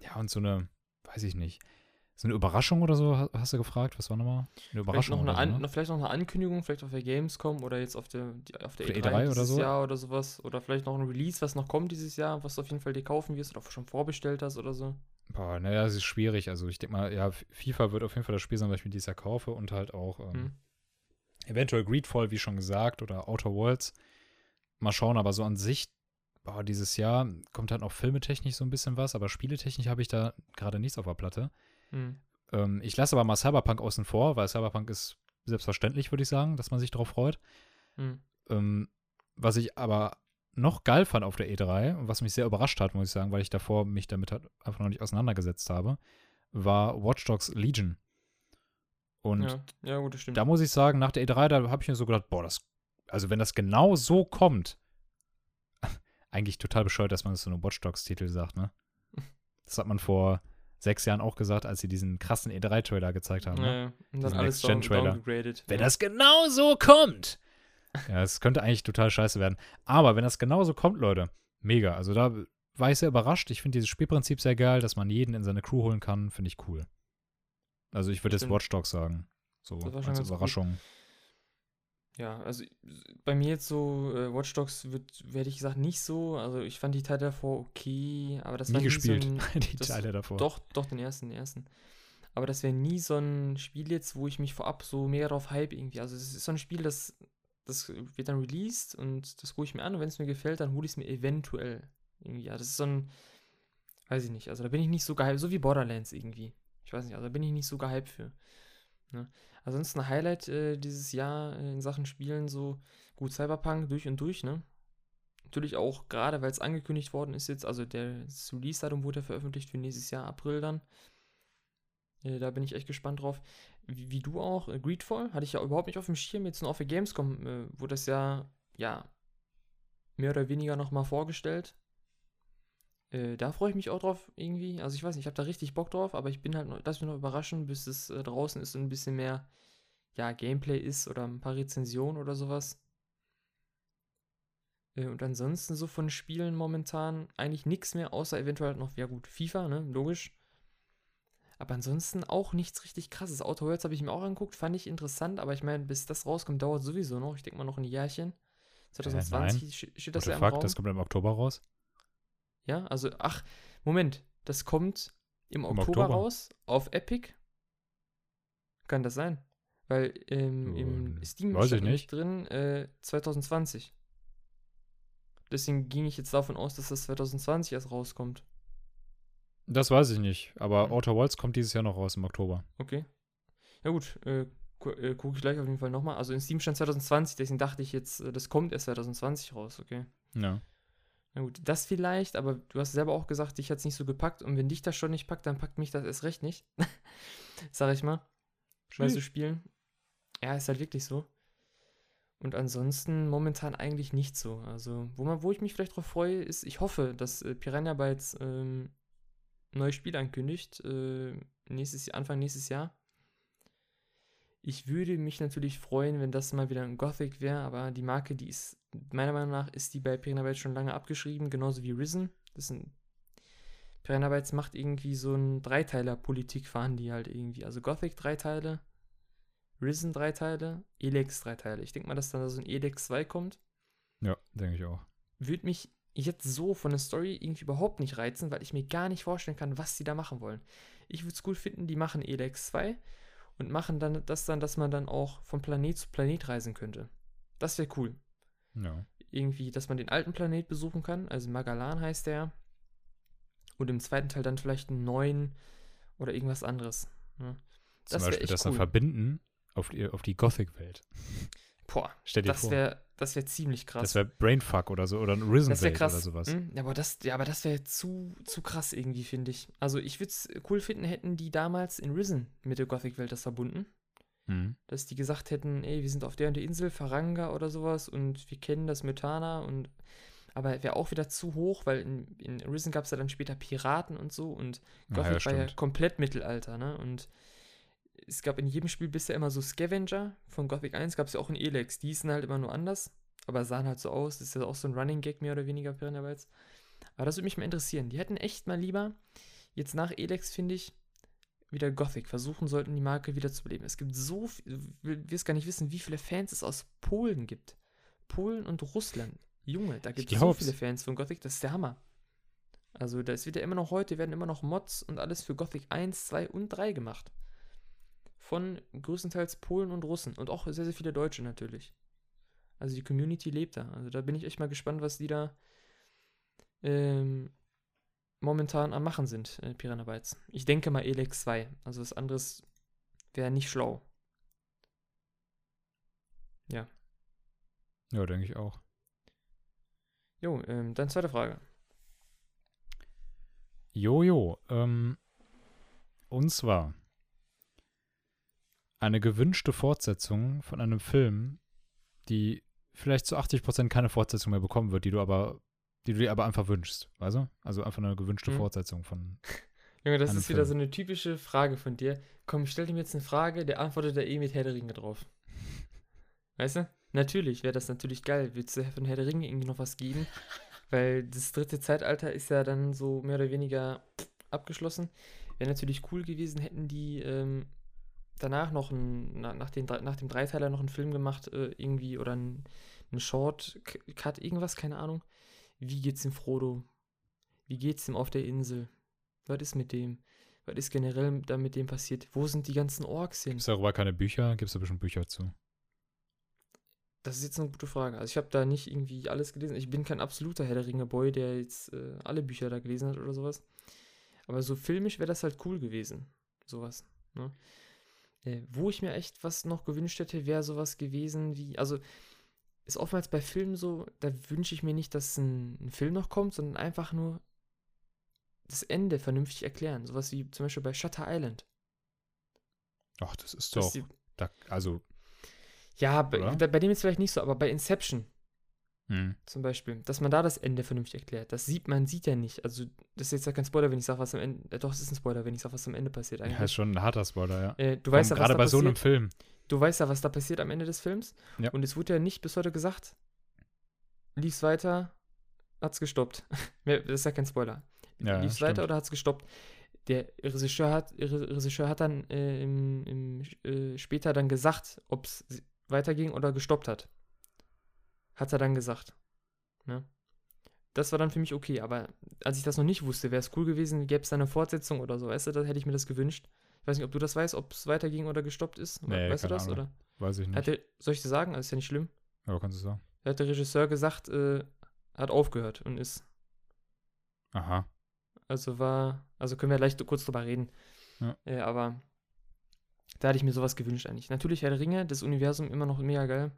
ja, und so eine, weiß ich nicht, so eine Überraschung oder so, ha- hast du gefragt? Was war nochmal? Eine vielleicht, Überraschung noch eine so, ne? vielleicht noch eine Ankündigung, vielleicht auf der Gamescom oder jetzt auf der, auf der Auf E3, der E3 oder dieses so? Jahr oder sowas. Oder vielleicht noch ein Release, was noch kommt dieses Jahr, was du auf jeden Fall dir kaufen wirst oder schon vorbestellt hast oder so. Boah, naja, es ist schwierig. Also ich denke mal, ja, FIFA wird auf jeden Fall das Spiel sein, was ich mir dieses Jahr kaufe und halt auch ähm, Hm. Eventuell Greedfall, wie schon gesagt, oder Outer Worlds. Mal schauen, aber so an sich, boah, dieses Jahr kommt halt noch filmetechnisch so ein bisschen was, aber spieletechnisch habe ich da gerade nichts auf der Platte. Hm. Ähm, ich lasse aber mal Cyberpunk außen vor, weil Cyberpunk ist selbstverständlich, würde ich sagen, dass man sich darauf freut. Hm. Ähm, was ich aber noch geil fand auf der E3 und was mich sehr überrascht hat, muss ich sagen, weil ich davor mich damit halt einfach noch nicht auseinandergesetzt habe, war Watch Dogs Legion. Und Ja. ja, gut, da muss ich sagen, nach der E3, da habe ich mir so gedacht, boah, das, also wenn das genau so kommt, eigentlich total bescheuert, dass man das so eine Watch Dogs-Titel sagt, ne? Das hat man vor sechs Jahren auch gesagt, als sie diesen krassen E3-Trailer gezeigt haben. Ne? ja, ja. und dann alles down, downgegradet. Wenn ja. das genau so kommt. Ja, es könnte eigentlich total scheiße werden. Aber wenn das genau so kommt, Leute, mega. Also da war ich sehr überrascht. Ich finde dieses Spielprinzip sehr geil, dass man jeden in seine Crew holen kann, finde ich cool. Also ich würde jetzt. Watch Dogs sagen. So als ganz gut. Ja, also bei mir jetzt so, äh, Watch Dogs wird, werde ich gesagt, nicht so. Also ich fand die Teile davor okay, aber das war Nie gespielt, so ein, die das- Teile davor. Doch, doch, den ersten, den ersten. Aber das wäre nie so ein Spiel jetzt, wo ich mich vorab so mehr drauf hype irgendwie. Also es ist so ein Spiel, das, das wird dann released und das gucke ich mir an und wenn es mir gefällt, dann hole ich es mir eventuell irgendwie. Ja, das ist so ein, weiß ich nicht, also da bin ich nicht so gehypt, so wie Borderlands irgendwie. Ich weiß nicht, also da bin ich nicht so gehypt für. Ne? Ansonsten ein Highlight äh, dieses Jahr äh, in Sachen Spielen so, gut, Cyberpunk durch und durch, ne? Natürlich auch gerade, weil es angekündigt worden ist jetzt, also der Release-Datum wurde ja veröffentlicht für nächstes Jahr, April dann. Äh, da bin ich echt gespannt drauf. Wie, wie du auch, äh, Greedfall hatte ich ja überhaupt nicht auf dem Schirm, jetzt nur auf der Gamescom äh, wurde das ja, ja, mehr oder weniger nochmal vorgestellt. Äh, da freue ich mich auch drauf irgendwie. Also ich weiß nicht, ich habe da richtig Bock drauf, aber ich bin halt noch, lass mich noch überraschen, bis es äh, draußen ist und ein bisschen mehr ja, Gameplay ist oder ein paar Rezensionen oder sowas. Äh, und ansonsten so von Spielen momentan eigentlich nichts mehr, außer eventuell noch, ja gut, FIFA, ne, logisch. Aber ansonsten auch nichts richtig krasses. Outer Worlds habe ich mir auch angeguckt, fand ich interessant, aber ich meine, bis das rauskommt, dauert sowieso noch. Ich denke mal noch ein Jährchen. 2020 äh, steht das ja im fuck, Raum. Das kommt im Oktober raus. Ja, also, ach, Moment, das kommt im, Im Oktober, Oktober, raus auf Epic. Kann das sein? Weil ähm, im Steam Weiß steht nicht drin äh, 2020. Deswegen ging ich jetzt davon aus, dass das 2020 erst rauskommt. Das weiß ich nicht, aber hm. Outer Worlds kommt dieses Jahr noch raus im Oktober. Okay. Ja gut, äh, gu äh, gucke ich gleich auf jeden Fall nochmal. Also in Steam stand 2020, deswegen dachte ich jetzt, äh, das kommt erst 2020 raus, okay. Ja. Na gut, das vielleicht, aber du hast selber auch gesagt, dich hat es nicht so gepackt und wenn dich das schon nicht packt, dann packt mich das erst recht nicht. Sag ich mal. Bei so Spielen. Ja, ist halt wirklich so. Und ansonsten momentan eigentlich nicht so. Also, wo, man, wo ich mich vielleicht drauf freue, ist, ich hoffe, dass äh, Piranha Bytes ähm, neues Spiel ankündigt, äh, nächstes, Anfang nächstes Jahr. Ich würde mich natürlich freuen, wenn das mal wieder ein Gothic wäre, aber die Marke, die ist, meiner Meinung nach, ist die bei Piranha Bytes schon lange abgeschrieben, genauso wie Risen. Das sind Piranha Bytes macht irgendwie so ein Dreiteiler-Politik, fahren die halt irgendwie. Also Gothic drei Teile, Risen drei Teile, Elex drei Teile. Ich denke mal, dass dann da so ein Elex 2 kommt. Ja, denke ich auch. Würde mich jetzt so von der Story irgendwie überhaupt nicht reizen, weil ich mir gar nicht vorstellen kann, was sie da machen wollen. Ich würde es cool finden, die machen Elex 2 und machen dann das dann, dass man dann auch von Planet zu Planet reisen könnte. Das wäre cool. Ja. Irgendwie, dass man den alten Planet besuchen kann, also Magalan heißt der. Und im zweiten Teil dann vielleicht einen neuen oder irgendwas anderes. Ne? Zum Beispiel das cool. dann verbinden auf die, auf die Gothic-Welt. Boah, Stell dir das vor. Wär, das wäre ziemlich krass. Das wäre Brainfuck oder so oder ein Risen das krass. oder sowas. Hm? Ja, aber das, ja, aber das wäre zu, zu krass irgendwie, finde ich. Also ich würde es cool finden, hätten die damals in Risen mit der Gothic-Welt das verbunden. Mhm. Dass die gesagt hätten, ey, wir sind auf der und der Insel, Faranga oder sowas und wir kennen das Metana und aber wäre auch wieder zu hoch, weil in, in Risen gab es ja dann später Piraten und so und Gothic ja, ja, war ja komplett Mittelalter, ne? Und es gab in jedem Spiel bisher immer so Scavenger. Von Gothic 1 gab es ja auch in Elex. Die hießen halt immer nur anders, aber sahen halt so aus. Das ist ja auch so ein Running Gag mehr oder weniger Piranha Bytes. Aber das würde mich mal interessieren. Die hätten echt mal lieber, jetzt nach Elex, finde ich, wieder Gothic versuchen sollten, die Marke wieder zu beleben. Es gibt so viel, wir es gar nicht wissen, wie viele Fans es aus Polen gibt. Polen und Russland. Junge, da gibt es so viele Fans von Gothic, das ist der Hammer. Also, da wird ja immer noch heute, werden immer noch Mods und alles für Gothic 1, 2 und 3 gemacht von größtenteils Polen und Russen und auch sehr, sehr viele Deutsche natürlich. Also die Community lebt da. Also da bin ich echt mal gespannt, was die da ähm, momentan am Machen sind, äh, Piranha Bytes. Ich denke mal Elex 2. Also was anderes wäre nicht schlau. Ja. Ja, denke ich auch. Jo, ähm, dann zweite Frage. Jojo, ähm, und zwar, eine gewünschte Fortsetzung von einem Film, die vielleicht zu 80% keine Fortsetzung mehr bekommen wird, die du aber, die du dir aber einfach wünschst, weißt du? Also einfach eine gewünschte mhm. Fortsetzung von. Junge, das ist Film. wieder so eine typische Frage von dir. Komm, ich stell dir jetzt eine Frage, der antwortet da eh mit Herr der Ringe drauf. Weißt du? Natürlich wäre das natürlich geil. Willst du von Herr der Ringe irgendwie noch was geben? Weil das dritte Zeitalter ist ja dann so mehr oder weniger abgeschlossen. Wäre natürlich cool gewesen, hätten die ähm, danach noch ein, nach, den, nach dem Dreiteiler noch einen Film gemacht, äh, irgendwie, oder ein, ein Short-Cut, irgendwas, keine Ahnung. Wie geht's dem Frodo? Wie geht's ihm auf der Insel? Was ist mit dem? Was ist generell da mit dem passiert? Wo sind die ganzen Orks hin? Gibt es darüber keine Bücher? Gibt es da bestimmt Bücher zu? Das ist jetzt eine gute Frage. Also ich habe da nicht irgendwie alles gelesen. Ich bin kein absoluter Herr der Ringe-Boy, der jetzt äh, alle Bücher da gelesen hat oder sowas. Aber so filmisch wäre das halt cool gewesen. Sowas. Ne? Äh, wo ich mir echt was noch gewünscht hätte, wäre sowas gewesen wie, also ist oftmals bei Filmen so, da wünsche ich mir nicht, dass ein, ein, Film noch kommt, sondern einfach nur das Ende vernünftig erklären. Sowas wie zum Beispiel bei Shutter Island. Ach, das ist doch, die, da, also. Ja, bei, bei, dem ist vielleicht nicht so, aber bei Inception. Hm. zum Beispiel, dass man da das Ende vernünftig erklärt. Das sieht man, sieht ja nicht. Also, das ist jetzt ja kein Spoiler, wenn ich sage, was am Ende. Äh, doch, es ist ein Spoiler, wenn ich sage, was am Ende passiert eigentlich. Ja, ist schon ein harter Spoiler, ja. äh, du weißt ja, was Gerade bei so einem passiert. Film. Du weißt ja, was da passiert am Ende des Films. Ja. Und es wurde ja nicht bis heute gesagt. Lief's weiter, hat's gestoppt. Mehr- das ist ja kein Spoiler. Ja, Lief's stimmt. weiter oder hat's gestoppt? Der Regisseur hat, Re- Regisseur hat dann äh, im, im, äh, später dann gesagt, ob es weiterging oder gestoppt hat. Hat er dann gesagt. Ne? Das war dann für mich okay, aber als ich das noch nicht wusste, wäre es cool gewesen, gäbe es da eine Fortsetzung oder so, weißt du, da hätte ich mir das gewünscht. Ich weiß nicht, ob du das weißt, ob es weiterging oder gestoppt ist. Nee, weißt du das? Ahnung. Oder? Weiß ich nicht. Der, soll ich dir sagen? Also ist ja nicht schlimm. Aber kannst du sagen. Da hat der Regisseur gesagt, äh, hat aufgehört und ist. Aha. Also war. Also können wir gleich kurz drüber reden. Ja. Äh, aber da hatte ich mir sowas gewünscht eigentlich. Natürlich Herr der Ringe, das Universum immer noch mega geil.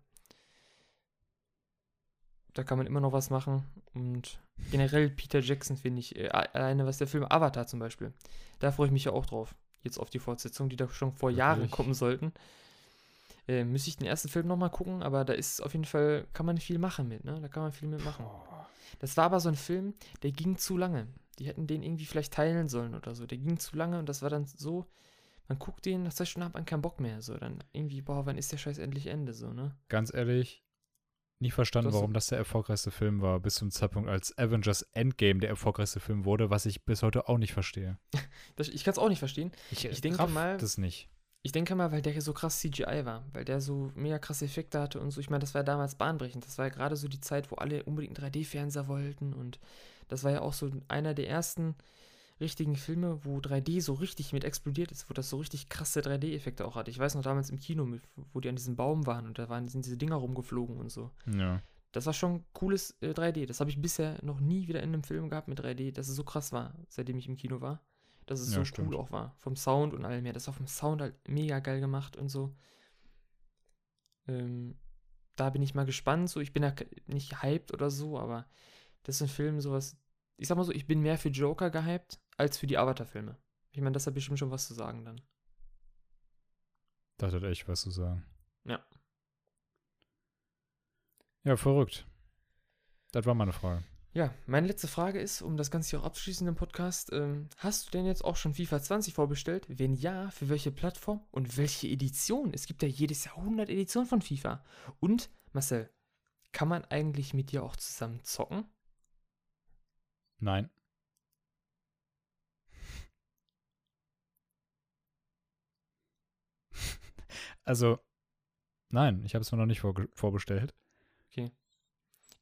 Da kann man immer noch was machen. Und generell Peter Jackson finde ich, äh, alleine was der Film Avatar zum Beispiel, da freue ich mich ja auch drauf. Jetzt auf die Fortsetzung, die da schon vor Jahren Wirklich? kommen sollten. Äh, müsste ich den ersten Film nochmal gucken, aber da ist auf jeden Fall, kann man viel machen mit, ne? Da kann man viel mitmachen. Das war aber so ein Film, der ging zu lange. Die hätten den irgendwie vielleicht teilen sollen oder so. Der ging zu lange und das war dann so, man guckt den, nach zwei Stunden hat man keinen Bock mehr. So, dann irgendwie, boah, wann ist der Scheiß endlich Ende, so, ne? Ganz ehrlich, nie verstanden, warum das der erfolgreichste Film war, bis zum Zeitpunkt, als Avengers Endgame der erfolgreichste Film wurde, was ich bis heute auch nicht verstehe. Das, ich kann es auch nicht verstehen. Ich, Ich denke raff mal- das nicht. Ich denke mal, weil der so krass CGI war, weil der so mega krasse Effekte hatte und so. Ich meine, das war damals bahnbrechend. Das war ja gerade so die Zeit, wo alle unbedingt einen 3D-Fernseher wollten und das war ja auch so einer der ersten richtigen Filme, wo 3D so richtig mit explodiert ist, wo das so richtig krasse 3D-Effekte auch hatte. Ich weiß noch damals im Kino, wo die an diesem Baum waren und da waren, sind diese Dinger rumgeflogen und so. Ja. Das war schon cooles äh, 3D. Das habe ich bisher noch nie wieder in einem Film gehabt mit 3D, dass es so krass war, seitdem ich im Kino war. Dass es Ja, so stimmt. cool auch war. Vom Sound und allem her. Das war vom Sound halt mega geil gemacht und so. Ähm, da bin ich mal gespannt. So, ich bin ja nicht hyped oder so, aber das ist ein Film, sowas. Ich sag mal so, ich bin mehr für Joker gehypt als für die Avatar-Filme. Ich meine, das hat bestimmt schon was zu sagen dann. Das hat echt was zu sagen. Ja. Ja, verrückt. Das war meine Frage. Ja, meine letzte Frage ist, um das Ganze hier auch abzuschließen im Podcast, ähm, hast du denn jetzt auch schon FIFA 20 vorbestellt? Wenn ja, für welche Plattform und welche Edition? Es gibt ja jedes Jahr 100 Editionen von FIFA. Und, Marcel, kann man eigentlich mit dir auch zusammen zocken? Nein. Also, nein, ich habe es mir noch nicht vorge- vorbestellt.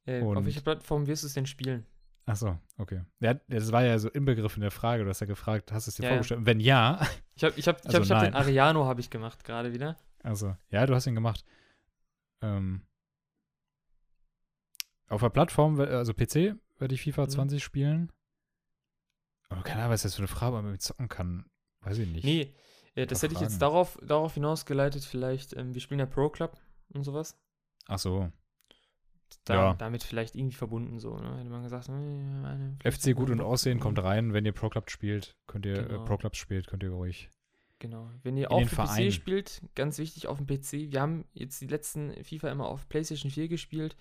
Äh, auf welcher Plattform wirst du es denn spielen? Ach so, okay. Ja, das war ja so Inbegriff in der Frage. Du hast ja gefragt, hast du es dir Ja, ja. vorgestellt? Wenn ja, Ich habe ich hab, ich Also hab, ich hab den nein. Ariano habe ich gemacht gerade wieder. also, ja, du hast ihn gemacht. Ähm, auf der Plattform, also PC, werde ich FIFA Mhm. 20 spielen. Aber keine Ahnung, was das für eine Frage, ob man mit zocken kann. Weiß ich nicht. Nee, äh, das hätte ich jetzt darauf, darauf hinausgeleitet, vielleicht, ähm, wir spielen ja Pro Club und sowas. Ach so. Da, Ja. Damit vielleicht irgendwie verbunden so, ne? Hätte man gesagt, äh, vielleicht FC gut und. Aussehen kommt rein. Wenn ihr Pro Club spielt, könnt ihr, Genau. äh, Pro Clubs spielt, könnt ihr ruhig. Genau. Wenn ihr für Verein. PC spielt, ganz wichtig auf dem PC. Wir haben jetzt die letzten FIFA immer auf PlayStation 4 gespielt.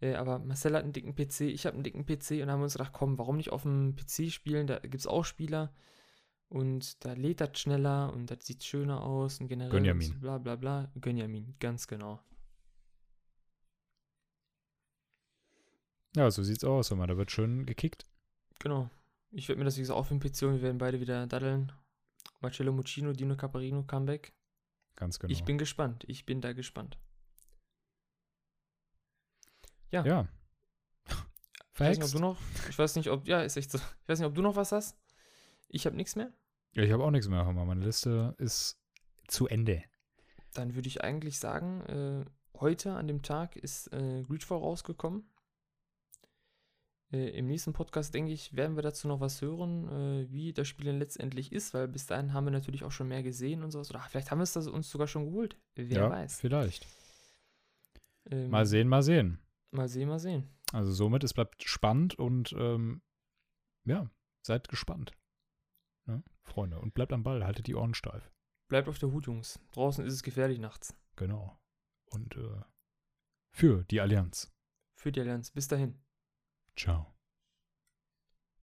Äh, aber Marcel hat einen dicken PC, ich habe einen dicken PC und haben uns gedacht, komm, warum nicht auf dem PC spielen? Da gibt es auch Spieler und da lädt das schneller und das sieht schöner aus und generell Gönjamin. und bla bla bla. Gönjamin, ganz genau. Ja, so sieht's aus. Immer. Da wird schön gekickt. Genau. Ich werde mir das wie gesagt auf dem PC und wir werden beide wieder daddeln. Marcello Muccino, Dino Caparino, Comeback. Ganz genau. Ich bin gespannt. Ich bin da gespannt. ja. Ja. Ich weiß nicht, ob du noch. Ich weiß nicht, ob. Ja, ist echt so. Ich weiß nicht, ob du noch was hast. Ich habe nichts mehr. Ja, ich habe auch nichts mehr. Mal, Meine Liste ist zu Ende. Dann würde ich eigentlich sagen, äh, heute an dem Tag ist äh, Greedfall rausgekommen. Äh, Im nächsten Podcast, denke ich, werden wir dazu noch was hören, äh, wie das Spiel denn letztendlich ist, weil bis dahin haben wir natürlich auch schon mehr gesehen und sowas. Oder vielleicht haben wir es uns sogar schon geholt. Wer ja, weiß. vielleicht. Ähm, Mal sehen, mal sehen. Mal sehen, mal sehen. Also somit, es bleibt spannend und ähm, ja, seid gespannt. Freunde. Und bleibt am Ball, haltet die Ohren steif. Bleibt auf der Hut, Jungs. Draußen ist es gefährlich nachts. Genau. Und äh, für die Allianz. für die Allianz. Bis dahin. Ciao.